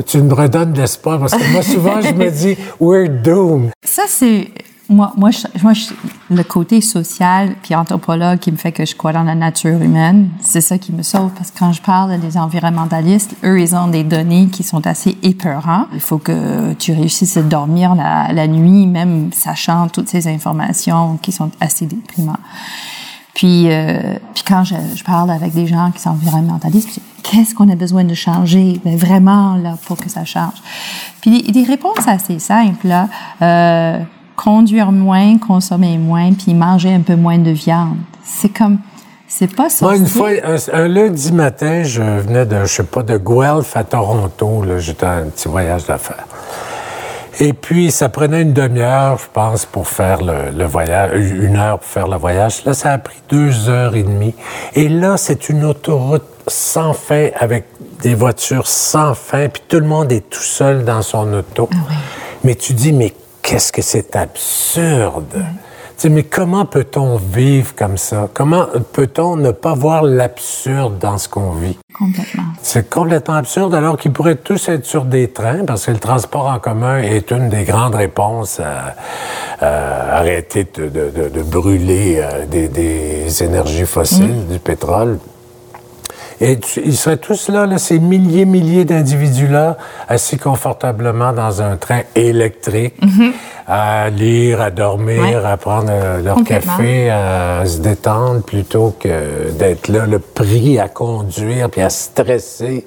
tu me redonnes de l'espoir. Parce que moi, souvent, je me dis, we're doomed. Ça, c'est. Moi, moi, je- moi je- le côté social puis anthropologue qui me fait que je crois dans la nature humaine, c'est ça qui me sauve. Parce que quand je parle des environnementalistes, eux, ils ont des données qui sont assez épeurantes. Il faut que tu réussisses à dormir la, la nuit, même sachant toutes ces informations qui sont assez déprimantes. Puis, euh, puis quand je, je parle avec des gens qui sont environnementalistes, qu'est-ce qu'on a besoin de changer? Ben, vraiment là pour que ça change Puis des, des réponses assez simples là, euh, conduire moins, consommer moins, puis manger un peu moins de viande. C'est comme c'est pas ça. Moi, une fois, un, un lundi matin, je venais de, je sais pas, de Guelph à Toronto. J'étais un petit voyage d'affaires. Et puis, ça prenait une demi-heure, je pense, pour faire le, le voyage, une heure pour faire le voyage. Là, ça a pris deux heures et demie. Et là, c'est une autoroute sans fin avec des voitures sans fin, puis tout le monde est tout seul dans son auto. Mais tu dis, mais qu'est-ce que c'est absurde! Tu sais, mais comment peut-on vivre comme ça? Comment peut-on ne pas voir l'absurde dans ce qu'on vit? complètement. C'est complètement absurde alors qu'ils pourraient tous être sur des trains parce que le transport en commun est une des grandes réponses à, à arrêter de, de- de- de brûler euh, des, des énergies fossiles, du pétrole. Et tu- ils seraient tous là, là, ces milliers, milliers d'individus-là, assis confortablement dans un train électrique, à lire, à dormir, Ouais. à prendre euh, leur café, à se détendre plutôt que d'être là, le prix à conduire puis à stresser.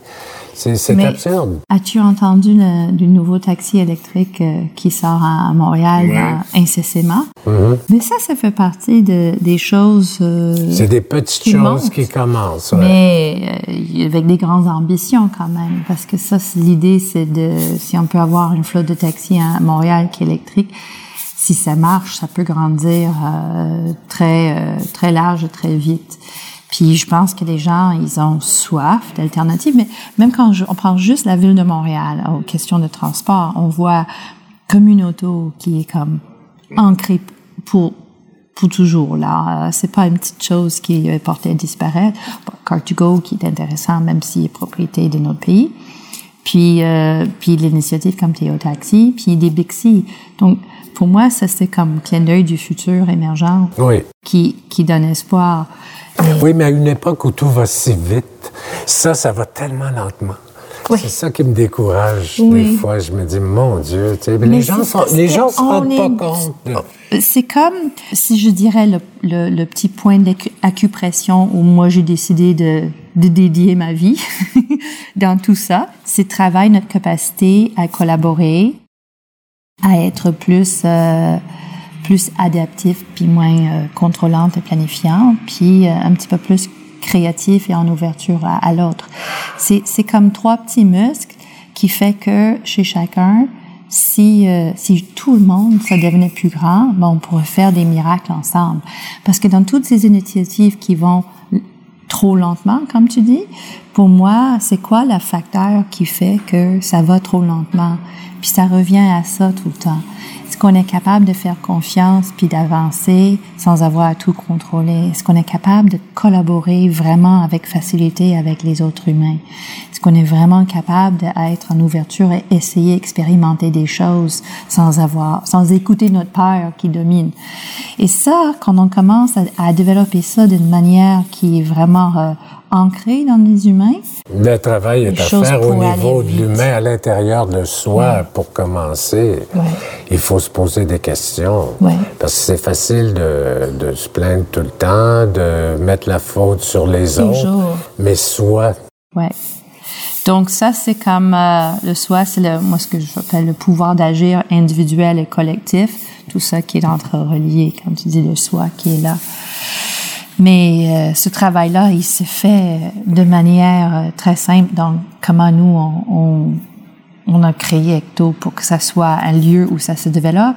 C'est absurde. As-tu entendu le- du nouveau taxi électrique euh, qui sort à, à Montréal Ouais. euh, incessamment? Mm-hmm. Mais ça, ça fait partie de, des choses. euh, C'est des petites qui choses montent. qui commencent. ouais. Mais euh, avec des grandes ambitions quand même, parce que ça, c'est- l'idée, c'est de, si on peut avoir une flotte de taxis à Montréal qui est électrique, si ça marche, ça peut grandir euh, très euh, très large très vite. Puis je pense que les gens, ils ont soif d'alternatives. Mais même quand je- on prend juste la ville de Montréal, aux questions de transport, on voit comme une auto qui est comme ancrée pour pour toujours là. Euh, C'est pas une petite chose qui est portée à disparaître. Bon, Car2Go qui est intéressant même s'il est propriété de notre pays. Puis euh, puis l'initiative comme Théo Taxi, puis des Bixi. Donc pour moi ça c'est comme clin d'œil du futur émergent Oui. qui qui donne espoir. Mais- Oui, mais à une époque où tout va si vite, ça, ça va tellement lentement. Oui. C'est ça qui me décourage Oui. des fois. Je me dis, mon Dieu, tu sais, mais Mais les gens sont, les gens se rendent pas est- compte. de- C'est comme si je dirais le, le, le petit point d'acupression où moi j'ai décidé de, de dédier ma vie dans tout ça. C'est travailler notre capacité à collaborer, à être plus euh, plus adaptif puis moins euh, contrôlante et planifiant, puis euh, un petit peu plus créatif et en ouverture à, l'autre. C'est c'est comme trois petits muscles qui fait que chez chacun, si, euh, si tout le monde ça devenait plus grand, ben, on pourrait faire des miracles ensemble. Parce que dans toutes ces initiatives qui vont trop lentement, comme tu dis, pour moi, c'est quoi le facteur qui fait que ça va trop lentement? Puis ça revient à ça tout le temps. Est-ce qu'on est capable de faire confiance puis d'avancer sans avoir à tout contrôler? Est-ce qu'on est capable de collaborer vraiment avec facilité avec les autres humains? Est-ce qu'on est vraiment capable d'être en ouverture et essayer, expérimenter des choses sans avoir, sans écouter notre peur qui domine? Et ça, quand on commence à, développer ça d'une manière qui est vraiment euh, ancré dans les humains. Le travail est à faire au niveau de l'humain, à l'intérieur de soi, pour commencer. Il faut se poser des questions. Parce que c'est facile de, se plaindre tout le temps, de mettre la faute sur les autres. Mais soi. Ouais. Donc ça, c'est comme euh, le soi, c'est le, moi ce que j'appelle le pouvoir d'agir individuel et collectif. Tout ça qui est entre relié, comme tu dis, le soi qui est là. Mais euh, ce travail-là, il se fait de manière euh, très simple dans comment nous, on, on, a créé Ecto pour que ça soit un lieu où ça se développe.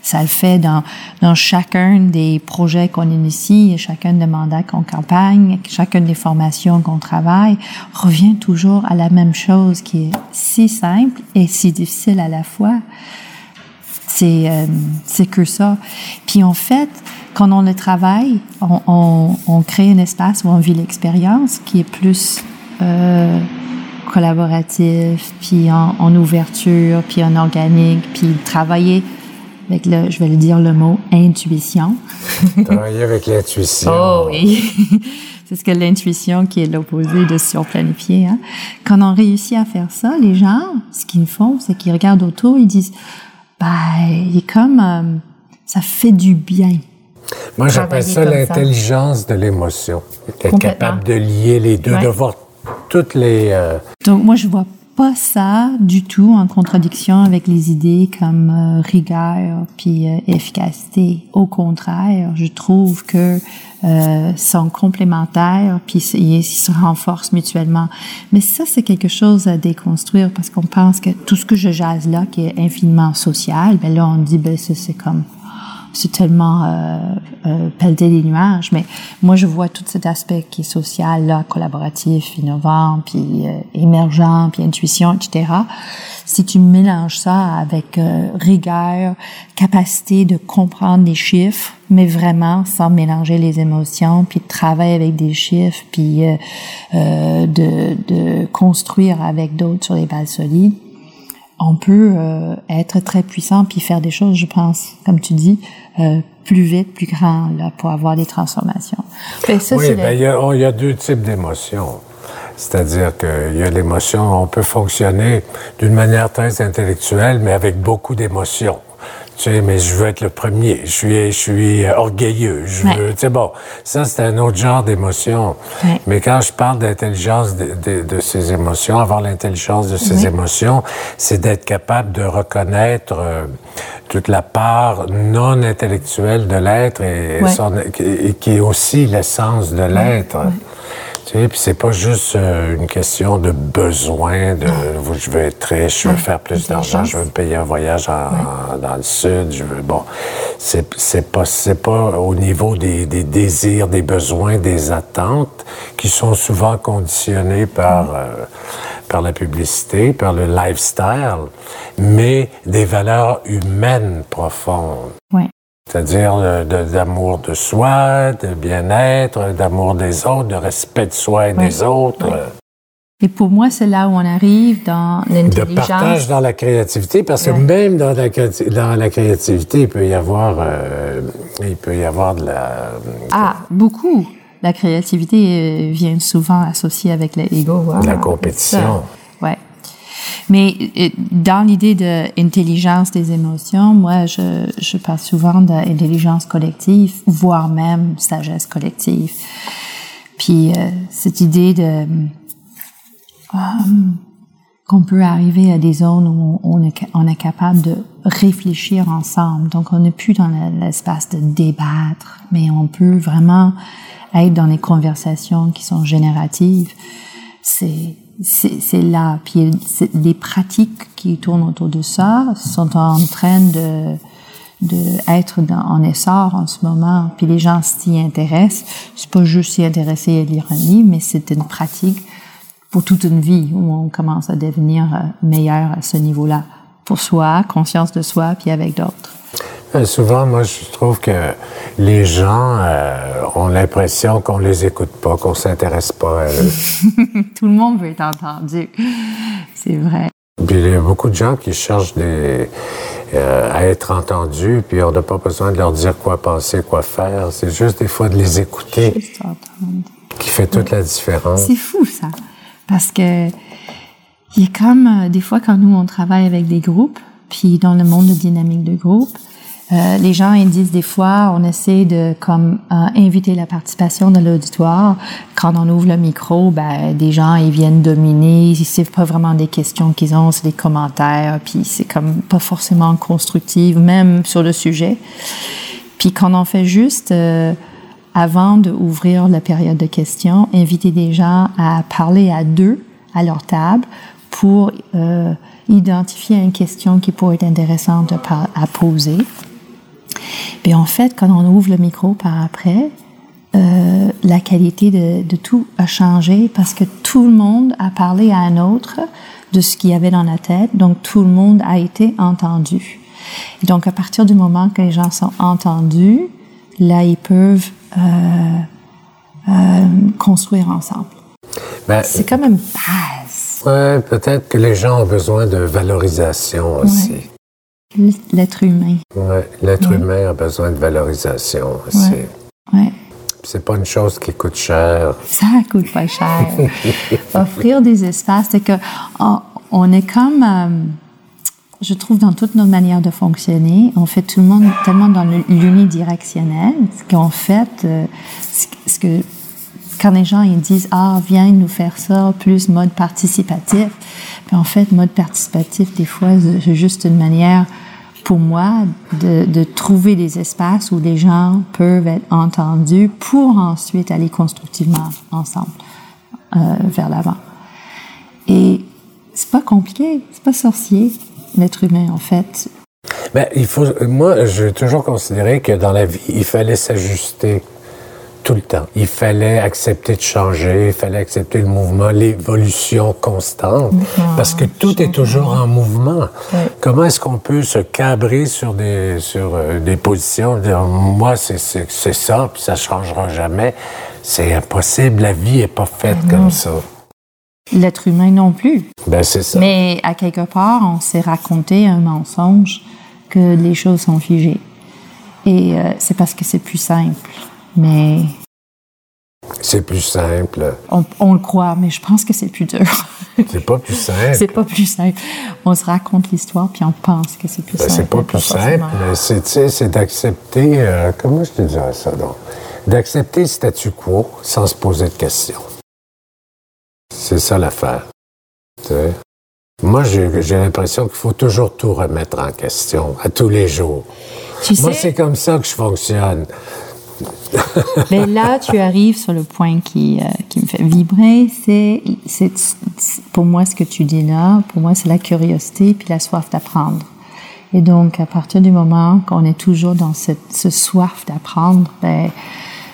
Ça le fait dans, dans chacun des projets qu'on initie, chacun des mandats qu'on campagne, chacune des formations qu'on travaille, revient toujours à la même chose qui est si simple et si difficile à la fois. C'est euh, que ça. Puis en fait, quand on le travaille, on, on, crée un espace où on vit l'expérience qui est plus euh, collaboratif, puis en, en, ouverture, puis en organique, puis travailler avec le, je vais le dire le mot, intuition. travailler avec l'intuition. Oh oui. C'est ce que l'intuition qui est l'opposé de surplanifier. Hein. Quand on réussit à faire ça, les gens, ce qu'ils font, c'est qu'ils regardent autour, ils disent, bah, il est comme, euh, ça fait du bien. Moi, j'appelle ça l'intelligence de l'émotion. Être capable de lier les deux, de voir toutes les... Euh, Donc, moi, je vois pas ça du tout en contradiction avec les idées comme euh, rigueur puis euh, efficacité. Au contraire, je trouve que euh, sont complémentaires puis ils, se renforcent mutuellement. Mais ça, c'est quelque chose à déconstruire parce qu'on pense que tout ce que je jase là, qui est infiniment social, ben là, on dit, ben c'est comme c'est tellement euh, euh, pelleter des nuages. Mais moi, je vois tout cet aspect qui est social, là, collaboratif, innovant, puis euh, émergent, puis intuition, etc. Si tu mélanges ça avec euh, rigueur, capacité de comprendre les chiffres, mais vraiment sans mélanger les émotions, puis de travailler avec des chiffres, puis euh, euh, de, de construire avec d'autres sur les bases solides, on peut euh, être très puissant puis faire des choses, je pense, comme tu dis, euh, plus vite, plus grand, là, pour avoir des transformations. Ben, ça, oui, ben, il, y a, oh, il y a deux types d'émotions. C'est-à-dire qu'il y a l'émotion, on peut fonctionner d'une manière très intellectuelle, mais avec beaucoup d'émotions. Tu sais, mais je veux être le premier. Je suis, je suis orgueilleux. Je veux, tu sais, bon, ça, c'est un autre genre d'émotion. Mais quand je parle d'intelligence de, de, de, ces émotions, avoir l'intelligence de ces émotions, c'est d'être capable de reconnaître euh, toute la part non intellectuelle de l'être et, et, qui est aussi l'essence de l'être. Tu sais, puis c'est pas juste euh, une question de besoin, de je veux être riche, je veux faire plus d'argent, je veux me payer un voyage dans le sud, je veux bon, c'est pas pas au niveau des, des, désirs, des besoins, des attentes qui sont souvent conditionnés par euh, par la publicité, par le lifestyle, mais des valeurs humaines profondes. Ouais c'est-à-dire d'amour de, soi, de bien-être, d'amour des autres, de respect de soi et des autres. Et pour moi, c'est là où on arrive dans l'intelligence. De partage dans la créativité, parce que même dans la, dans la créativité, il peut y avoir, euh, il peut y avoir de la. Ah, beaucoup. La créativité euh, vient souvent associée avec l'ego. La compétition. Mais euh, dans l'idée d'intelligence des émotions, moi, je, je parle souvent d'intelligence collective, voire même sagesse collective. Puis euh, cette idée de euh, qu'on peut arriver à des zones où on est, on est capable de réfléchir ensemble. Donc, on n'est plus dans l'espace de débattre, mais on peut vraiment être dans des conversations qui sont génératives. C'est c'est là. Puis les pratiques qui tournent autour de ça sont en train de de être dans, en essor en ce moment. Puis les gens s'y intéressent. C'est pas juste s'y intéresser à livre, mais c'est une pratique pour toute une vie où on commence à devenir meilleur à ce niveau-là. Pour soi, conscience de soi, puis avec d'autres. Euh, souvent, moi, je trouve que les gens euh, ont l'impression qu'on les écoute pas, qu'on s'intéresse pas à eux. Tout le monde veut être entendu. C'est vrai. Puis il y a beaucoup de gens qui cherchent des, euh, à être entendus, puis on n'a pas besoin de leur dire quoi penser, quoi faire. C'est juste des fois de les écouter qui fait toute la différence. C'est fou ça, parce que il y a comme des fois quand nous on travaille avec des groupes, puis dans le monde de dynamique de groupe, euh, les gens ils disent des fois, on essaie de comme euh, inviter la participation de l'auditoire. Quand on ouvre le micro, ben des gens ils viennent dominer. C'est pas vraiment des questions qu'ils ont, c'est des commentaires. Puis c'est comme pas forcément constructif, même sur le sujet. Puis quand on fait juste euh, avant d'ouvrir la période de questions, inviter des gens à parler à deux à leur table pour euh, identifier une question qui pourrait être intéressante à poser. Et en fait, quand on ouvre le micro par après, euh, la qualité de, de, tout a changé parce que tout le monde a parlé à un autre de ce qu'il y avait dans la tête, donc tout le monde a été entendu. Et donc à partir du moment que les gens sont entendus, là ils peuvent euh, euh, construire ensemble. Ben, c'est une base. Ouais, peut-être que les gens ont besoin de valorisation aussi. L'être humain. Oui, l'être humain a besoin de valorisation aussi. Ouais. C'est pas une chose qui coûte cher. Ça coûte pas cher. Offrir des espaces, c'est que on, est comme, euh, je trouve, dans toutes nos manières de fonctionner, on fait tout le monde tellement dans l'unidirectionnel qu'en fait, euh, ce que quand les gens ils disent ah viens nous faire ça plus mode participatif. En fait mode participatif des fois c'est juste une manière pour moi de, de, trouver des espaces où les gens peuvent être entendus pour ensuite aller constructivement ensemble euh, vers l'avant. Et c'est pas compliqué c'est pas sorcier l'être humain en fait. Ben, il faut moi j'ai toujours considéré que dans la vie il fallait s'ajuster tout le temps. Il fallait accepter de changer, il fallait accepter le mouvement, l'évolution constante, parce que tout est toujours en mouvement. Comment est-ce qu'on peut se cabrer sur des, sur euh, des positions, dire moi c'est ça, puis ça changera jamais? C'est impossible, la vie est pas faite ben comme ça. L'être humain non plus. Ben, c'est ça. Mais à quelque part, on s'est raconté un mensonge que les choses sont figées. Et euh, c'est parce que c'est plus simple mais... C'est plus simple. On, le croit, mais je pense que c'est plus dur. c'est pas plus simple. c'est pas plus simple. On se raconte l'histoire, puis on pense que c'est plus ben, simple. C'est pas plus simple, c'est d'accepter... Euh, comment je te dirais ça, donc? D'accepter le statu quo sans se poser de questions. C'est ça l'affaire. Moi, j'ai l'impression qu'il faut toujours tout remettre en question, à tous les jours. Moi, c'est comme ça que je fonctionne. Mais là, tu arrives sur le point qui, euh, qui me fait vibrer. C'est, pour moi, ce que tu dis là, pour moi, c'est la curiosité puis la soif d'apprendre. Et donc, à partir du moment qu'on est toujours dans cette ce soif d'apprendre, ben,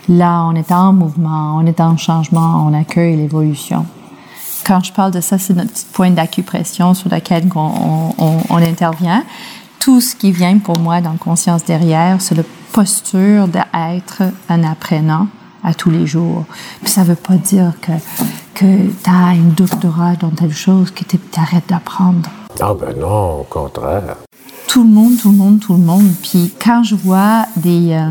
là, on est en mouvement, on est en changement, on accueille l'évolution. Quand je parle de ça, c'est notre point d'acupression sur lequel on, on, on intervient. Tout ce qui vient pour moi dans Conscience derrière, c'est le posture d'être un apprenant à tous les jours. Puis ça veut pas dire que, que tu as un doctorat dans telle chose que tu arrêtes d'apprendre. Ah ben non, au contraire. Tout le monde, tout le monde, tout le monde. Puis quand je vois des... Euh,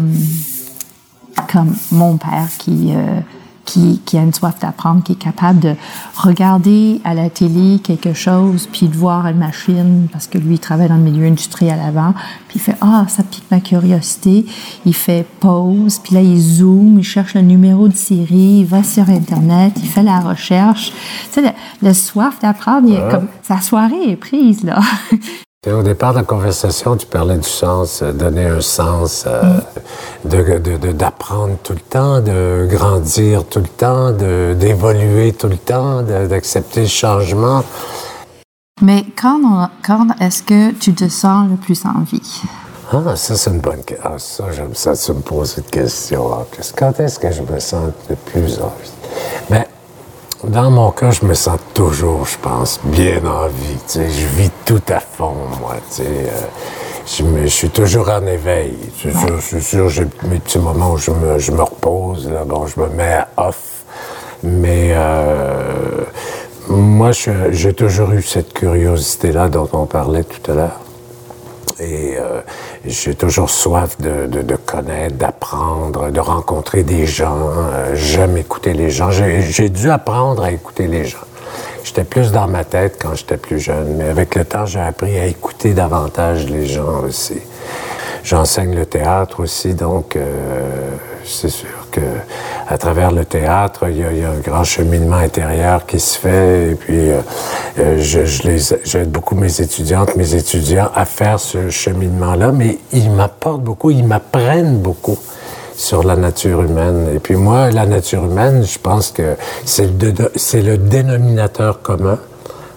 comme mon père qui... Euh, qui, qui, a une soif d'apprendre, qui est capable de regarder à la télé quelque chose, puis de voir une machine, parce que lui, il travaille dans le milieu industriel avant, puis il fait « Ah, ça pique ma curiosité ». Il fait pause, puis là, il zoome, il cherche le numéro de série, il va sur Internet, il fait la recherche. Tu sais, le, soif d'apprendre, comme sa soirée est prise, là. Au départ de la conversation, tu parlais du sens, euh, donner un sens, euh, de, d'apprendre tout le temps, de grandir tout le temps, d'évoluer tout le temps, d'accepter le changement. Mais quand, quand est-ce que tu te sens le plus en vie? Ah, ça, c'est une bonne question. Ah, ça, j'aime ça, tu me poses cette question. Quand est-ce que je me sens le plus en vie? Bien, dans mon cas, je me sens toujours, je pense, bien en vie. Tu sais, je vis tout à fond, moi. Tu sais, euh, je, me- je suis toujours en éveil. C'est sûr, c'est sûr, j'ai mes petits moments où je me, je me repose. Là, bon, je me mets à off. Mais euh, moi, j'ai toujours eu cette curiosité-là dont on parlait tout à l'heure. Et euh, j'ai toujours soif de, de, de connaître, d'apprendre, de rencontrer des gens. Euh, J'aime écouter les gens. J'ai dû apprendre à écouter les gens. J'étais plus dans ma tête quand j'étais plus jeune, mais avec le temps, j'ai appris à écouter davantage les gens aussi. J'enseigne le théâtre aussi, donc euh, c'est sûr que à travers le théâtre, il y, a, un grand cheminement intérieur qui se fait. Et puis, euh, euh, je, je j'aide beaucoup mes étudiantes, mes étudiants à faire ce cheminement-là, mais ils m'apportent beaucoup, ils m'apprennent beaucoup sur la nature humaine. Et puis moi, la nature humaine, je pense que c'est le, dénominateur commun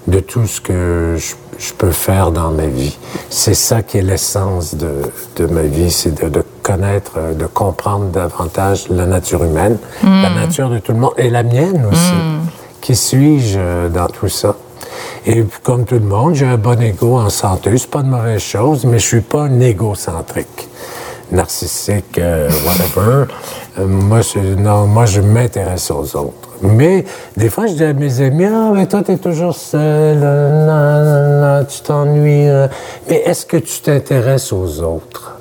de tout ce que je, je peux faire dans ma vie. C'est ça qui est l'essence de, de ma vie, c'est de, de connaître, euh, de comprendre davantage la nature humaine, la nature de tout le monde, et la mienne aussi. Qui suis-je euh, dans tout ça? Et comme tout le monde, j'ai un bon ego en santé. C'est pas de mauvaise chose, mais je suis pas un égocentrique, narcissique, euh, whatever. Euh, moi, je, non, moi, je m'intéresse aux autres. Mais des fois, je dis à mes amis, ah, mais toi, t'es toujours seul, non, non, non, tu t'ennuies. Mais est-ce que tu t'intéresses aux autres?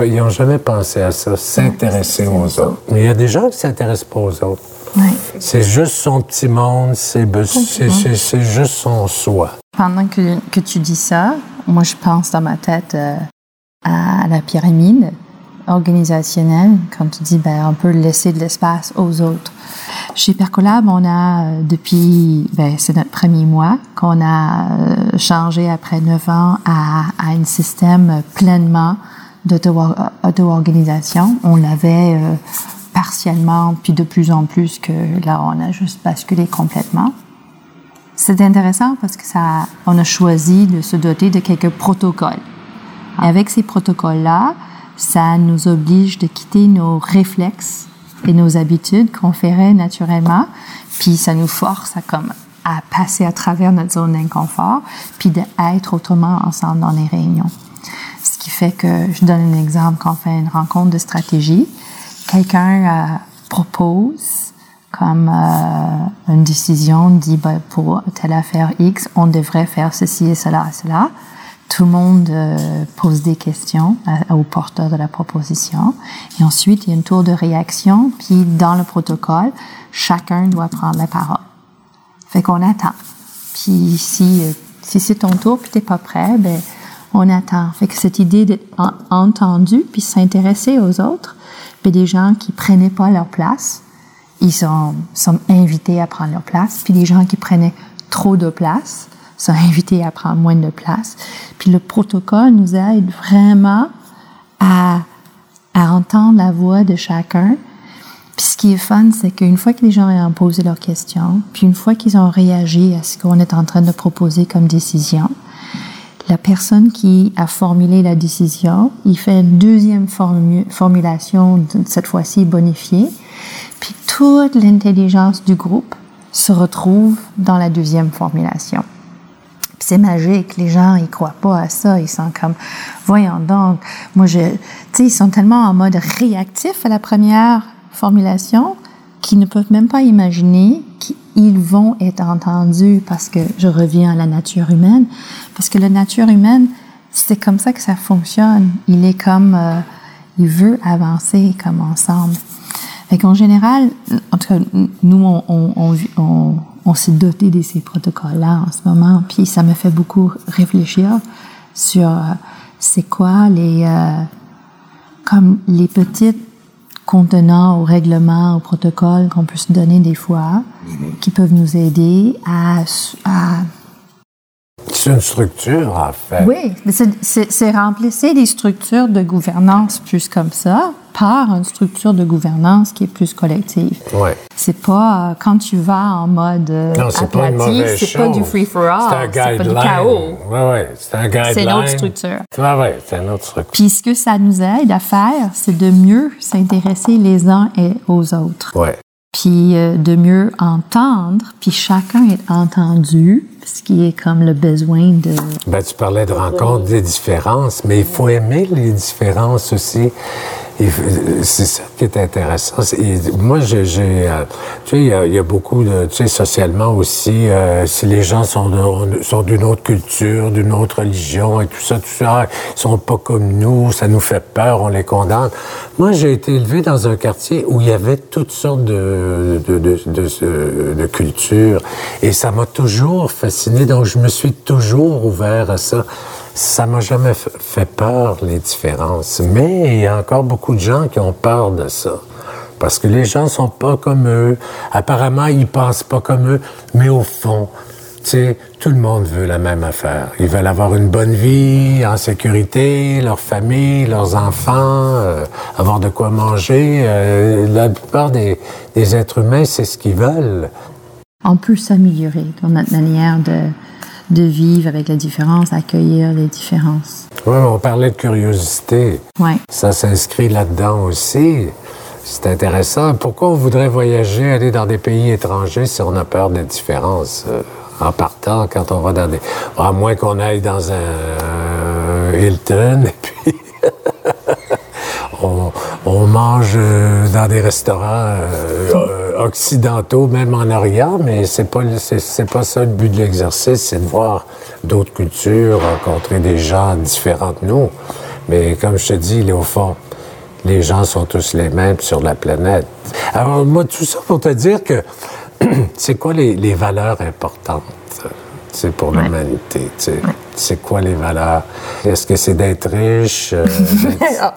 Ils n'ont jamais pensé à ça, s'intéresser aux autres. Mais il y a des gens qui s'intéressent pas aux autres. C'est juste son petit monde, c'est be- c'est- c'est- c'est juste son soi. Pendant que, que tu dis ça, moi, je pense dans ma tête euh, à la pyramide organisationnelle, quand tu dis, ben, on peut laisser de l'espace aux autres. Chez Percolab, on a, euh, depuis, ben, c'est notre premier mois, qu'on a euh, changé après neuf ans à, à un système pleinement d'auto-organisation. On l'avait euh, partiellement, puis de plus en plus que là, on a juste basculé complètement. C'est intéressant parce que ça, on a choisi de se doter de quelques protocoles. Avec ces protocoles-là, ça nous oblige de quitter nos réflexes et nos habitudes qu'on ferait naturellement, puis ça nous force à comme à passer à travers notre zone d'inconfort, puis d'être autrement ensemble dans les réunions. Fait que, je donne un exemple, quand on fait une rencontre de stratégie, quelqu'un euh, propose comme euh, une décision, dit ben, pour telle affaire X, on devrait faire ceci et cela et cela. Tout le monde euh, pose des questions au porteur de la proposition. Et ensuite, il y a une tour de réaction. Puis, dans le protocole, chacun doit prendre la parole. Fait qu'on attend. Puis si, si c'est ton tour puis t'es pas prêt, ben on attend. Fait que cette idée d'être en- entendu puis s'intéresser aux autres, puis des gens qui prenaient pas leur place, ils sont, sont invités à prendre leur place. Puis des gens qui prenaient trop de place sont invités à prendre moins de place. Puis le protocole nous aide vraiment à, à entendre la voix de chacun, puis ce qui est fun, c'est qu'une fois que les gens ont posé leurs questions, puis une fois qu'ils ont réagi à ce qu'on est en train de proposer comme décision, la personne qui a formulé la décision, il fait une deuxième formu- formulation, cette fois-ci bonifiée, puis toute l'intelligence du groupe se retrouve dans la deuxième formulation. C'est magique, les gens, ils croient pas à ça, ils sont comme, voyons donc, moi je, tu sais, ils sont tellement en mode réactif à la première formulation qu'ils ne peuvent même pas imaginer qu'ils vont être entendus parce que je reviens à la nature humaine, parce que la nature humaine, c'est comme ça que ça fonctionne. Il est comme, euh, il veut avancer comme ensemble. Fait qu'en général, en tout cas, nous, on, on, on, on, on s'est doté de ces protocoles-là en ce moment, puis ça me fait beaucoup réfléchir sur euh, c'est quoi les, euh, comme les petites contenants au règlement, au protocole qu'on peut se donner des fois, qui peuvent nous aider à, à C'est une structure, en fait. oui, mais c'est- remplacer les structures de gouvernance plus comme ça par une structure de gouvernance qui est plus collective. Ouais. C'est pas euh, quand tu vas en mode euh, Non, c'est pas une aplati, mauvaise c'est pas du free for all, C'est pas du chaos. Oui, oui, c'est un guideline. C'est une autre structure. Oui, oui, c'est une autre structure. Puis ce que ça nous aide à faire, c'est de mieux s'intéresser les uns et aux autres. Ouais. Puis euh, de mieux entendre, puis chacun est entendu, ce qui est comme le besoin de... Ben, tu parlais de rencontre des différences, mais il faut aimer les différences aussi. C'est ça qui est intéressant. moi, j'ai, euh, tu sais, il y, a beaucoup de, tu sais, socialement aussi, euh, si les gens sont, sont d'une autre culture, d'une autre religion et tout ça, tout ça, ils sont pas comme nous, ça nous fait peur, on les condamne. Moi, j'ai été élevé dans un quartier où il y avait toutes sortes de, de, de, de, de cultures et ça m'a toujours fasciné. Donc, je me suis toujours ouvert à ça ça m'a jamais fait peur, les différences. Mais il y a encore beaucoup de gens qui ont peur de ça. Parce que les gens sont pas comme eux. Apparemment, ils pensent pas comme eux. Mais au fond, tu sais, tout le monde veut la même affaire. Ils veulent avoir une bonne vie, en sécurité, leur famille, leurs enfants, euh, avoir de quoi manger. Euh, la plupart des, des êtres humains, c'est ce qu'ils veulent. On peut s'améliorer dans notre manière de, de vivre avec les différences, accueillir les différences. Oui, on parlait de curiosité. Ouais. Ça s'inscrit là-dedans aussi. C'est intéressant. Pourquoi on voudrait voyager, aller dans des pays étrangers si on a peur des différences? Euh, en partant, quand on va dans des... À moins qu'on aille dans un Hilton, et puis on, on, mange euh, dans des restaurants euh, occidentaux, même en Orient, mais c'est pas pas ça le but de l'exercice, c'est de voir d'autres cultures, rencontrer des gens différents de nous. Mais comme je te dis, au fond, les gens sont tous les mêmes sur la planète. Alors moi, tout ça pour te dire que c'est quoi les valeurs importantes? C'est pour l'humanité. C'est quoi les valeurs? Est-ce que c'est d'être riche? Euh,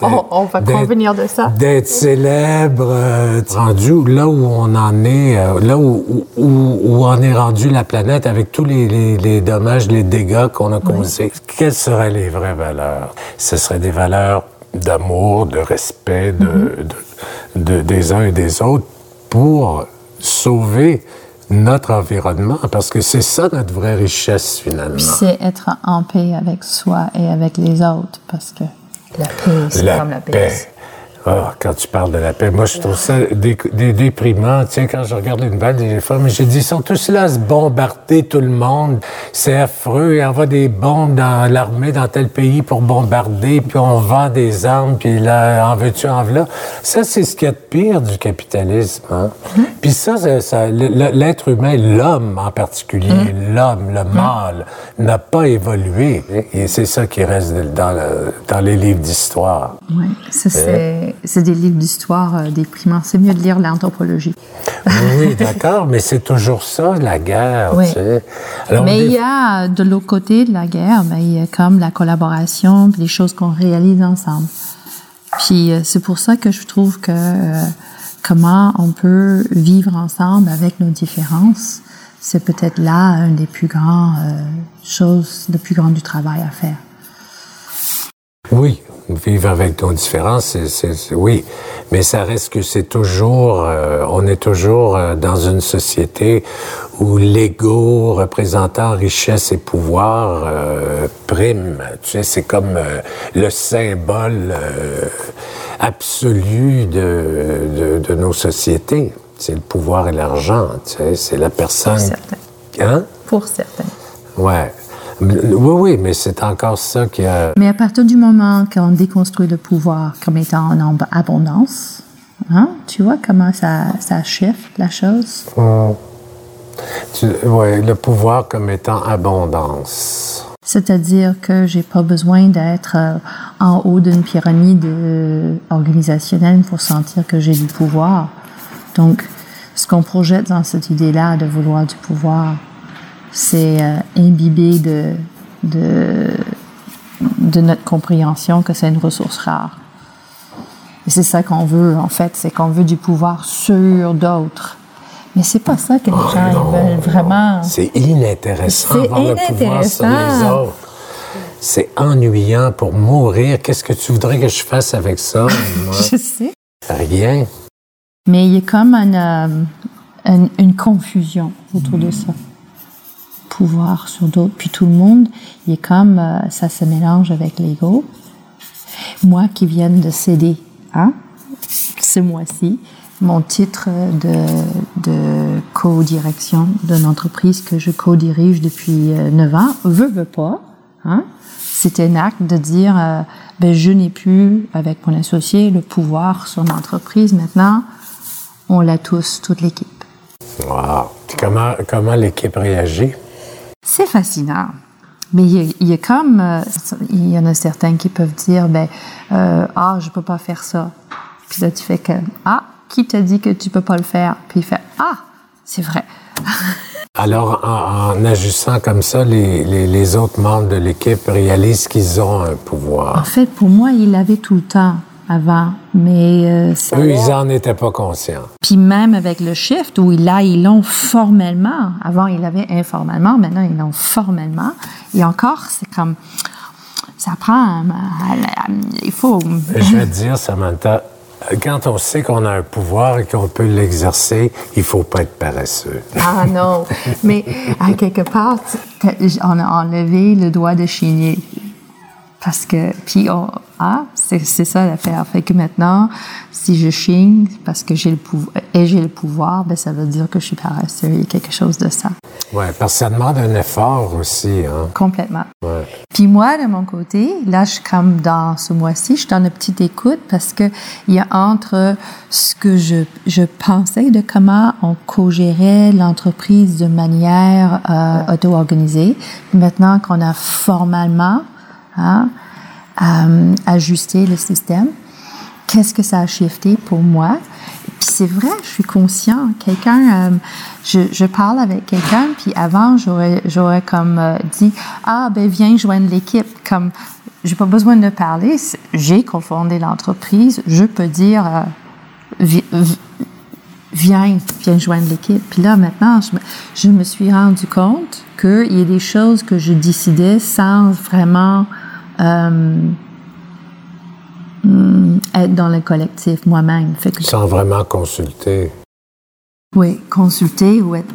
on, va convenir de ça. D'être célèbre, euh, rendu là où on en est, euh, là où, où, on est rendu la planète avec tous les, les, dommages, les dégâts qu'on a causés. Quelles seraient les vraies valeurs? Ce seraient des valeurs d'amour, de respect de, mm-hmm. de, de, des uns et des autres pour sauver notre environnement, parce que c'est ça notre vraie richesse finalement. C'est être en paix avec soi et avec les autres, parce que la paix, c'est comme la paix. Oh, quand tu parles de la paix, moi, je trouve ça déprimant. Tiens, quand je regarde une balle des fois, mais j'ai dit, ils sont tous là à se bombarder tout le monde. C'est affreux. Ils envoient des bombes dans l'armée dans tel pays pour bombarder, puis on vend des armes, puis là, en veux-tu, en voilà. Ça, c'est ce qu'il y a de pire du capitalisme. Hein? Mm-hmm. Puis ça, ça l'être humain, l'homme en particulier, mm-hmm. l'homme, le mm-hmm. mâle, n'a pas évolué. Et c'est ça qui reste dans, dans les livres d'histoire. Oui, c'est c'est des livres d'histoire euh, déprimants. C'est mieux de lire l'anthropologie. oui, d'accord, mais c'est toujours ça, la guerre. Tu sais. mais il y a, de l'autre côté de la guerre, ben, il y a comme la collaboration, les choses qu'on réalise ensemble. Puis euh, c'est pour ça que je trouve que euh, comment on peut vivre ensemble avec nos différences, c'est peut-être là une des plus grandes choses, le plus grand du travail à faire. Oui, vivre avec nos différences, c'est, oui, mais ça reste que c'est toujours, euh, on est toujours euh, dans une société où l'ego représentant richesse et pouvoir euh, prime. Tu sais, c'est comme le symbole absolu de, de, nos sociétés. C'est le pouvoir et l'argent. Tu sais, c'est la personne. Pour certains. Hein? Pour certains. Ouais. Oui, oui, mais c'est encore ça qui a... Mais à partir du moment qu'on déconstruit le pouvoir comme étant en abondance, hein, tu vois comment ça, ça shift la chose? oui, le pouvoir comme étant abondance. C'est-à-dire que j'ai pas besoin d'être euh, en haut d'une pyramide euh, organisationnelle pour sentir que j'ai du pouvoir. Donc, ce qu'on projette dans cette idée-là de vouloir du pouvoir, c'est euh, imbibé de, de, de, notre compréhension que c'est une ressource rare. Et c'est ça qu'on veut, en fait, c'est qu'on veut du pouvoir sur d'autres. Mais c'est pas ça que les oh gens veulent vraiment. C'est inintéressant d'avoir le pouvoir sur les autres. C'est ennuyant pour mourir. Qu'est-ce que tu voudrais que je fasse avec ça? je sais. Rien. Mais il y a comme une, euh, une confusion autour de ça pouvoir sur d'autres. Puis tout le monde, il est comme euh, ça se mélange avec l'ego. Moi qui viens de céder, ce mois-ci, mon titre de, de co-direction d'une entreprise que je co-dirige depuis euh, neuf ans, veut, veut pas, hein? c'est un acte de dire, euh, ben, je n'ai plus, avec mon associé, le pouvoir sur l'entreprise. Maintenant, on l'a tous, toute l'équipe. Wow. comment, comment l'équipe réagit? C'est fascinant. Mais il y, a, comme, euh, il y en a certains qui peuvent dire, ben, euh, ah, je peux pas faire ça. Puis là, tu fais que, ah, qui t'a dit que tu peux pas le faire? Puis il fait, ah, c'est vrai. Alors, en, agissant comme ça, les, les, autres membres de l'équipe réalisent qu'ils ont un pouvoir. En fait, pour moi, ils l'avaient tout le temps avant, mais euh, eux, ils n'en étaient pas conscients. Puis même avec le shift, où là, ils l'ont formellement. Avant, ils l'avaient informellement. Maintenant, ils l'ont formellement. Et encore, c'est comme ça prend. Il faut. Je vais te dire, Samantha, quand on sait qu'on a un pouvoir et qu'on peut l'exercer, il faut pas être paresseux. Ah non, mais à quelque part, on a enlevé le doigt de chigner. Parce que, puis, ah, c'est ça l'affaire. Fait que maintenant, si je chigne parce que j'ai le pouvoir, et j'ai le pouvoir, ben ça veut dire que je suis paresseux. Il y a quelque chose de ça. Oui, parce que ça demande un effort aussi. Hein? Complètement. Ouais. Puis moi, de mon côté, là, je suis comme dans ce mois-ci, je suis dans une petite écoute parce que il y a entre ce que je, je pensais de comment on co-gérait l'entreprise de manière euh, auto-organisée. Maintenant qu'on a formellement hein, euh, ajusté le système, qu'est-ce que ça a shifté pour moi? Puis c'est vrai, je suis conscient. Quelqu'un, euh, je, parle avec quelqu'un, puis avant, j'aurais, comme euh, dit, ah ben viens joindre l'équipe. Comme j'ai pas besoin de parler, j'ai cofondé l'entreprise, je peux dire, viens, viens joindre l'équipe. Puis là maintenant, je me, je me suis rendu compte qu'il y a des choses que je décidais sans vraiment être dans le collectif moi-même. Sans vraiment consulter. Oui, consulter ou être.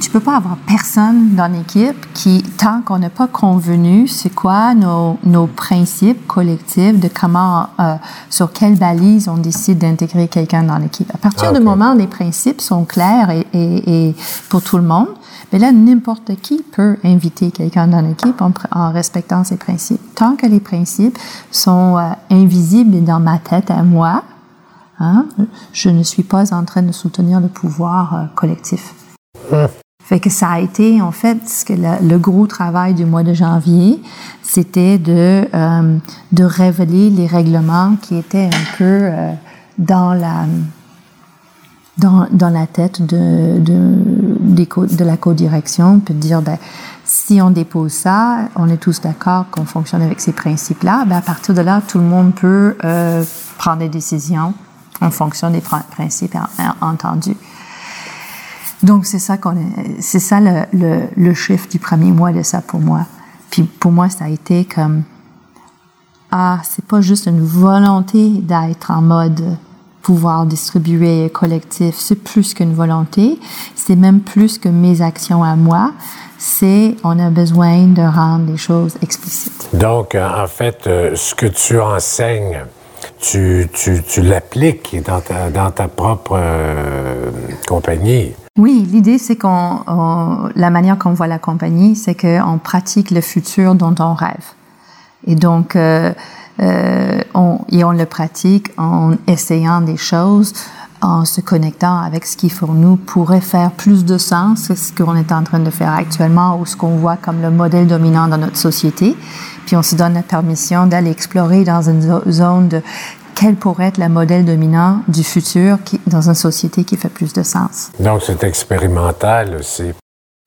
Tu peux pas avoir personne dans l'équipe qui, tant qu'on n'a pas convenu, c'est quoi nos, nos, principes collectifs de comment, euh, sur quelle balise on décide d'intégrer quelqu'un dans l'équipe? À partir ah, du moment où les principes sont clairs et, et, et pour tout le monde, mais là, n'importe qui peut inviter quelqu'un dans l'équipe en, en, respectant ces principes. Tant que les principes sont euh, invisibles dans ma tête à moi, hein, je ne suis pas en train de soutenir le pouvoir euh, collectif. Fait que ça a été, en fait, ce que le, gros travail du mois de janvier, c'était de, euh, de révéler les règlements qui étaient un peu dans la dans, dans la tête de, de, de la co-direction, peut dire, ben, si on dépose ça, on est tous d'accord qu'on fonctionne avec ces principes-là, ben, à partir de là, tout le monde peut euh, prendre des décisions en fonction des principes entendus. Donc, c'est ça c'est ça le, le, le chiffre du premier mois de ça pour moi. Puis pour moi, ça a été comme, ah, c'est pas juste une volonté d'être en mode pouvoir distribuer collectif, c'est plus qu'une volonté, c'est même plus que mes actions à moi, c'est on a besoin de rendre les choses explicites. Donc, euh, en fait, euh, ce que tu enseignes, tu, tu, tu l'appliques dans ta, dans ta propre euh, compagnie. Oui, l'idée, c'est qu'on, la manière qu'on voit la compagnie, c'est qu'on pratique le futur dont on rêve. Et donc, euh, on, et on le pratique en essayant des choses, en se connectant avec ce qui pour nous pourrait faire plus de sens, c'est ce qu'on est en train de faire actuellement ou ce qu'on voit comme le modèle dominant dans notre société. Puis on se donne la permission d'aller explorer dans une zone de quel pourrait être le modèle dominant du futur dans une société qui fait plus de sens. Donc c'est expérimental aussi.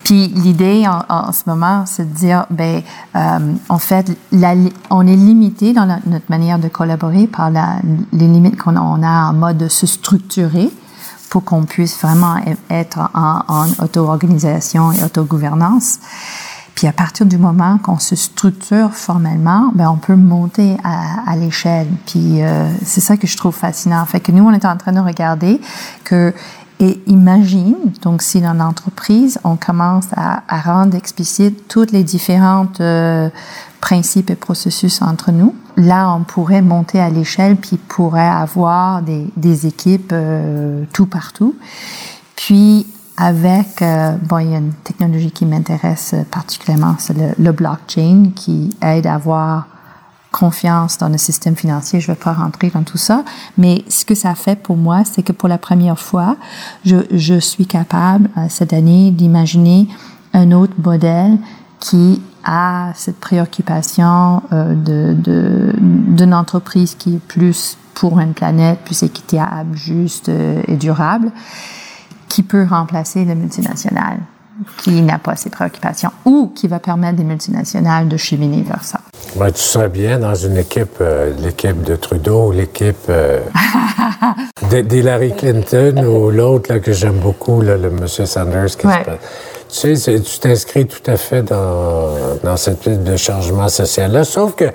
Puis l'idée en, ce moment, c'est de dire, ben, euh, en fait, la, on est limité dans notre manière de collaborer par la, les limites qu'on a en mode de se structurer pour qu'on puisse vraiment e-, être en, en auto-organisation et auto-gouvernance. Puis à partir du moment qu'on se structure formellement, ben on peut monter à, à l'échelle. Puis euh, c'est ça que je trouve fascinant. Fait que nous, on est en train de regarder que Et imagine, donc si dans l'entreprise, on commence à, à, rendre explicite toutes les différentes euh, principes et processus entre nous, là, on pourrait monter à l'échelle, puis pourrait avoir des, des équipes euh, tout partout. Puis, avec, euh, bon, il y a une technologie qui m'intéresse particulièrement, c'est le, le, blockchain, qui aide à avoir confiance dans le système financier. Je ne vais pas rentrer dans tout ça, mais ce que ça fait pour moi, c'est que pour la première fois, je, je suis capable euh, cette année d'imaginer un autre modèle qui a cette préoccupation euh, de d'une entreprise qui est plus pour une planète plus équitable, juste euh, et durable, qui peut remplacer le multinational qui n'a pas ces préoccupations ou qui va permettre des multinationales de cheminer vers ça. Ben, tu serais bien dans une équipe, euh, l'équipe de Trudeau, l'équipe euh, d'Hillary Clinton ou l'autre que j'aime beaucoup, là, le monsieur Sanders. Qui ouais. Tu sais, tu t'inscris tout à fait dans, dans cette piste de changement social-là, sauf que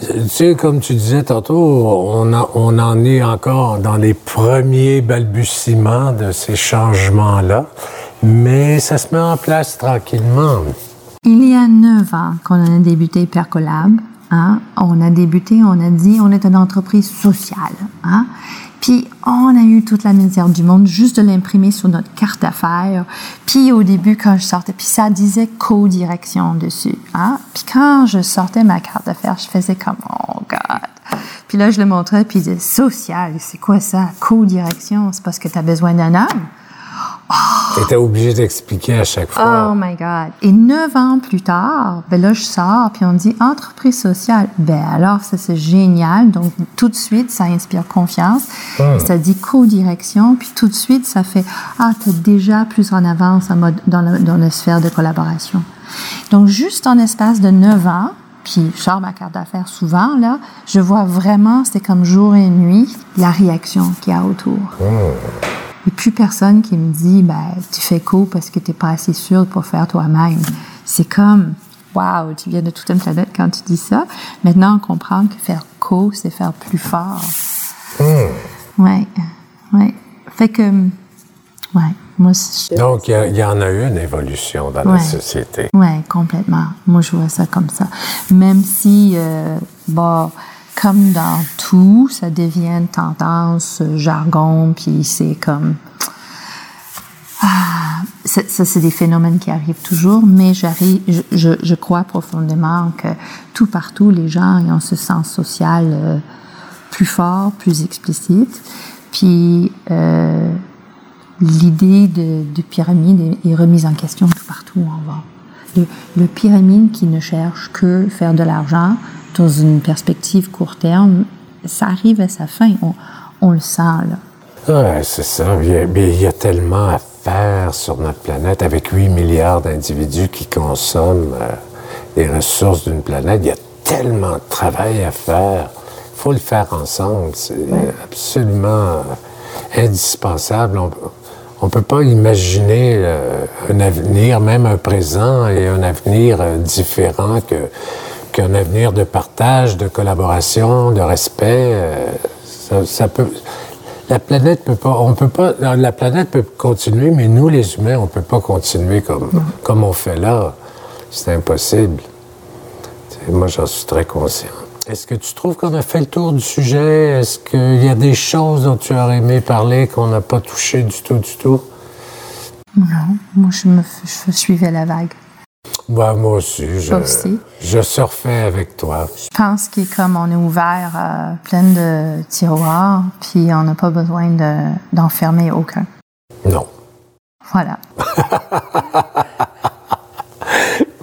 tu sais, comme tu disais tantôt, on, a, on en est encore dans les premiers balbutiements de ces changements-là, mais ça se met en place tranquillement. Il y a neuf ans qu'on a débuté Percolab. Hein? On a débuté, on a dit, on est une entreprise sociale. Hein? Puis on a eu toute la misère du monde juste de l'imprimer sur notre carte d'affaires. Puis au début, quand je sortais, puis ça disait co-direction dessus. Hein? Puis quand je sortais ma carte d'affaires, je faisais comme oh God. Puis là, je le montrais, puis il disait social. C'est quoi ça? Co-direction, c'est parce que tu as besoin d'un homme. Oh. T'étais obligé d'expliquer à chaque fois. Oh my God. Et neuf ans plus tard, ben là, je sors, puis on dit entreprise sociale. Ben alors, ça, c'est génial. Donc, tout de suite, ça inspire confiance. Hmm. Ça dit co-direction, puis tout de suite, ça fait Ah, t'es déjà plus en avance en mode, dans, la, dans la sphère de collaboration. Donc, juste en espace de neuf ans, puis je sors ma carte d'affaires souvent, là, je vois vraiment, c'est comme jour et nuit, la réaction qu'il y a autour. Hmm. Et plus personne qui me dit, ben, tu fais co parce que tu n'es pas assez sûr pour faire toi-même. C'est comme, waouh, tu viens de toute une planète quand tu dis ça. Maintenant, on comprend que faire co, c'est faire plus fort. Mmh. Ouais, ouais. Fait que, ouais. Moi, je... Donc, il y, y, en a eu une évolution dans ouais. la société. Oui, complètement. Moi, je vois ça comme ça. Même si, euh, bon, comme dans tout, ça devient tendance, jargon, puis c'est comme... Ah, ça, c'est des phénomènes qui arrivent toujours, mais j'arrive, je, je, je, crois profondément que tout partout, les gens ont ce sens social euh, plus fort, plus explicite. Puis euh, l'idée de, de, pyramide est, est, remise en question tout partout où on va. Le, le pyramide qui ne cherche que faire de l'argent dans une perspective court terme, ça arrive à sa fin. On, on le sent, là. Oui, c'est ça. Il y, a, il y, a, tellement à faire sur notre planète avec 8 milliards d'individus qui consomment euh, les ressources d'une planète. Il y a tellement de travail à faire. Il faut le faire ensemble. C'est ouais. absolument indispensable. On ne peut pas imaginer euh, un avenir, même un présent et un avenir euh, différent que qu'un avenir de partage, de collaboration, de respect. Euh, ça, ça, peut. La planète peut pas. On peut pas. La planète peut continuer, mais nous, les humains, on peut pas continuer comme comme on fait là. C'est impossible. Moi, j'en suis très conscient. Est-ce que tu trouves qu'on a fait le tour du sujet? Est-ce qu'il y a des choses dont tu aurais aimé parler qu'on n'a pas touché du tout, du tout? Non, moi, je, me, je suivais la vague. Bah, moi aussi je, aussi. je surfais avec toi. Je pense que comme on est ouvert à plein de tiroirs, puis on n'a pas besoin d'enfermer de, aucun. Non. Voilà.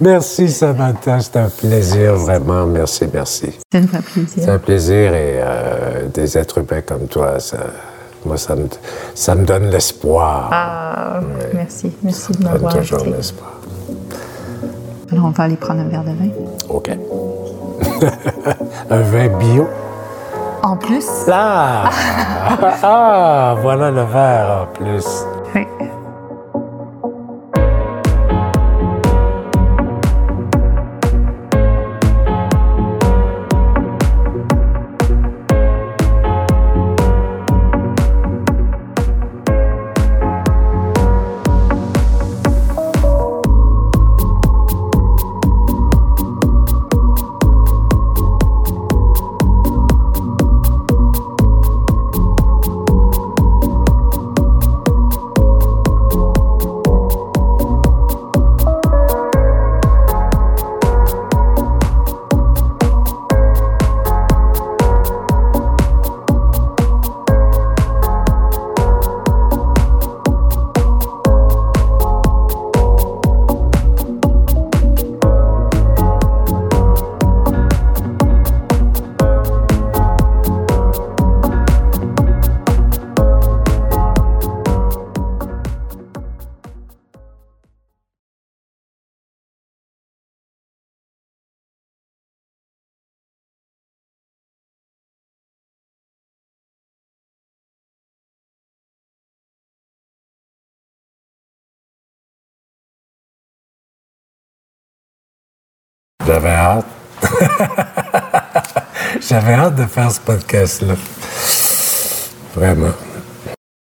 merci Samantha, c'est un plaisir vraiment. Merci, merci. C'est un plaisir. C'est un plaisir et euh, des êtres humains comme toi, ça, moi, ça me, ça me donne l'espoir. Ah, merci. Merci de m'avoir toujours l'espoir. Alors, on va aller prendre un verre de vin. OK. un vin bio? En plus. Ah! ah! Voilà le verre en plus. Oui. J'avais hâte. J'avais hâte de faire ce podcast-là. Vraiment.